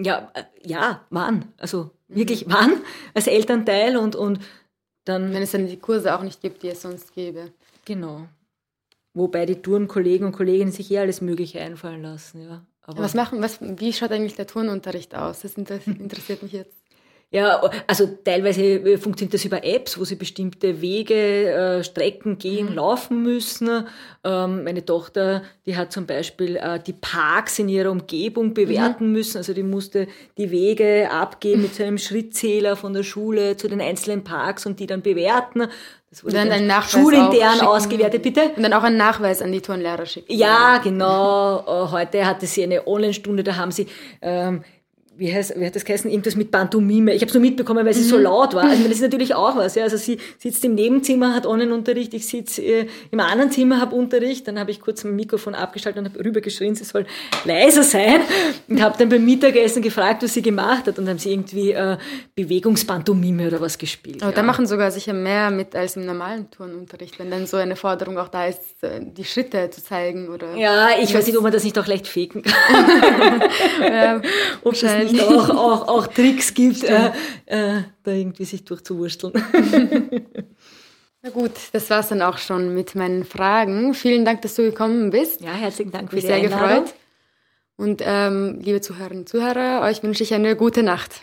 Ja, äh, ja, wann? Also mhm. wirklich wann? Als Elternteil und, und dann. Wenn es dann die Kurse auch nicht gibt, die es sonst gäbe. Genau. Wobei die Turnkollegen und Kolleginnen sich eh alles Mögliche einfallen lassen, ja. Aber was machen, was, wie schaut eigentlich der Turnunterricht aus? Das <laughs> interessiert mich jetzt. Ja, also teilweise äh, funktioniert das über Apps, wo sie bestimmte Wege, äh, Strecken gehen, mhm. laufen müssen. Ähm, meine Tochter, die hat zum Beispiel äh, die Parks in ihrer Umgebung bewerten mhm. müssen. Also die musste die Wege abgehen mit so einem <laughs> Schrittzähler von der Schule zu den einzelnen Parks und die dann bewerten. Das wurde und dann, dann schulintern ausgewertet, bitte. Und dann auch einen Nachweis an die Turnlehrer schicken. Ja, genau. Äh, heute hatte sie eine Online-Stunde, da haben sie ähm, wie, heißt, wie hat das geheißen, irgendwas mit Pantomime. Ich habe es nur mitbekommen, weil sie mhm. so laut war. Also das ist <laughs> natürlich auch was. Ja. Also sie sitzt im Nebenzimmer, hat Online-Unterricht, ich sitze äh, im anderen Zimmer, habe Unterricht. Dann habe ich kurz mein Mikrofon abgeschaltet und habe rübergeschrien, sie soll leiser sein. Und habe dann beim Mittagessen gefragt, was sie gemacht hat. Und dann haben sie irgendwie äh, Bewegungspantomime oder was gespielt. Aber ja. da machen sogar sicher mehr mit als im normalen Turnunterricht, wenn dann so eine Forderung auch da ist, äh, die Schritte zu zeigen. oder. Ja, ich weiß nicht, ob man das nicht auch leicht faken kann. <laughs> ja, ob es nicht auch, auch, auch Tricks gibt, äh, äh, da irgendwie sich durchzuwursteln. <laughs> Na gut, das war es dann auch schon mit meinen Fragen. Vielen Dank, dass du gekommen bist. Ja, herzlichen Dank für Mich die sehr Einladung. gefreut. Und ähm, liebe Zuhörerinnen und Zuhörer, euch wünsche ich eine gute Nacht.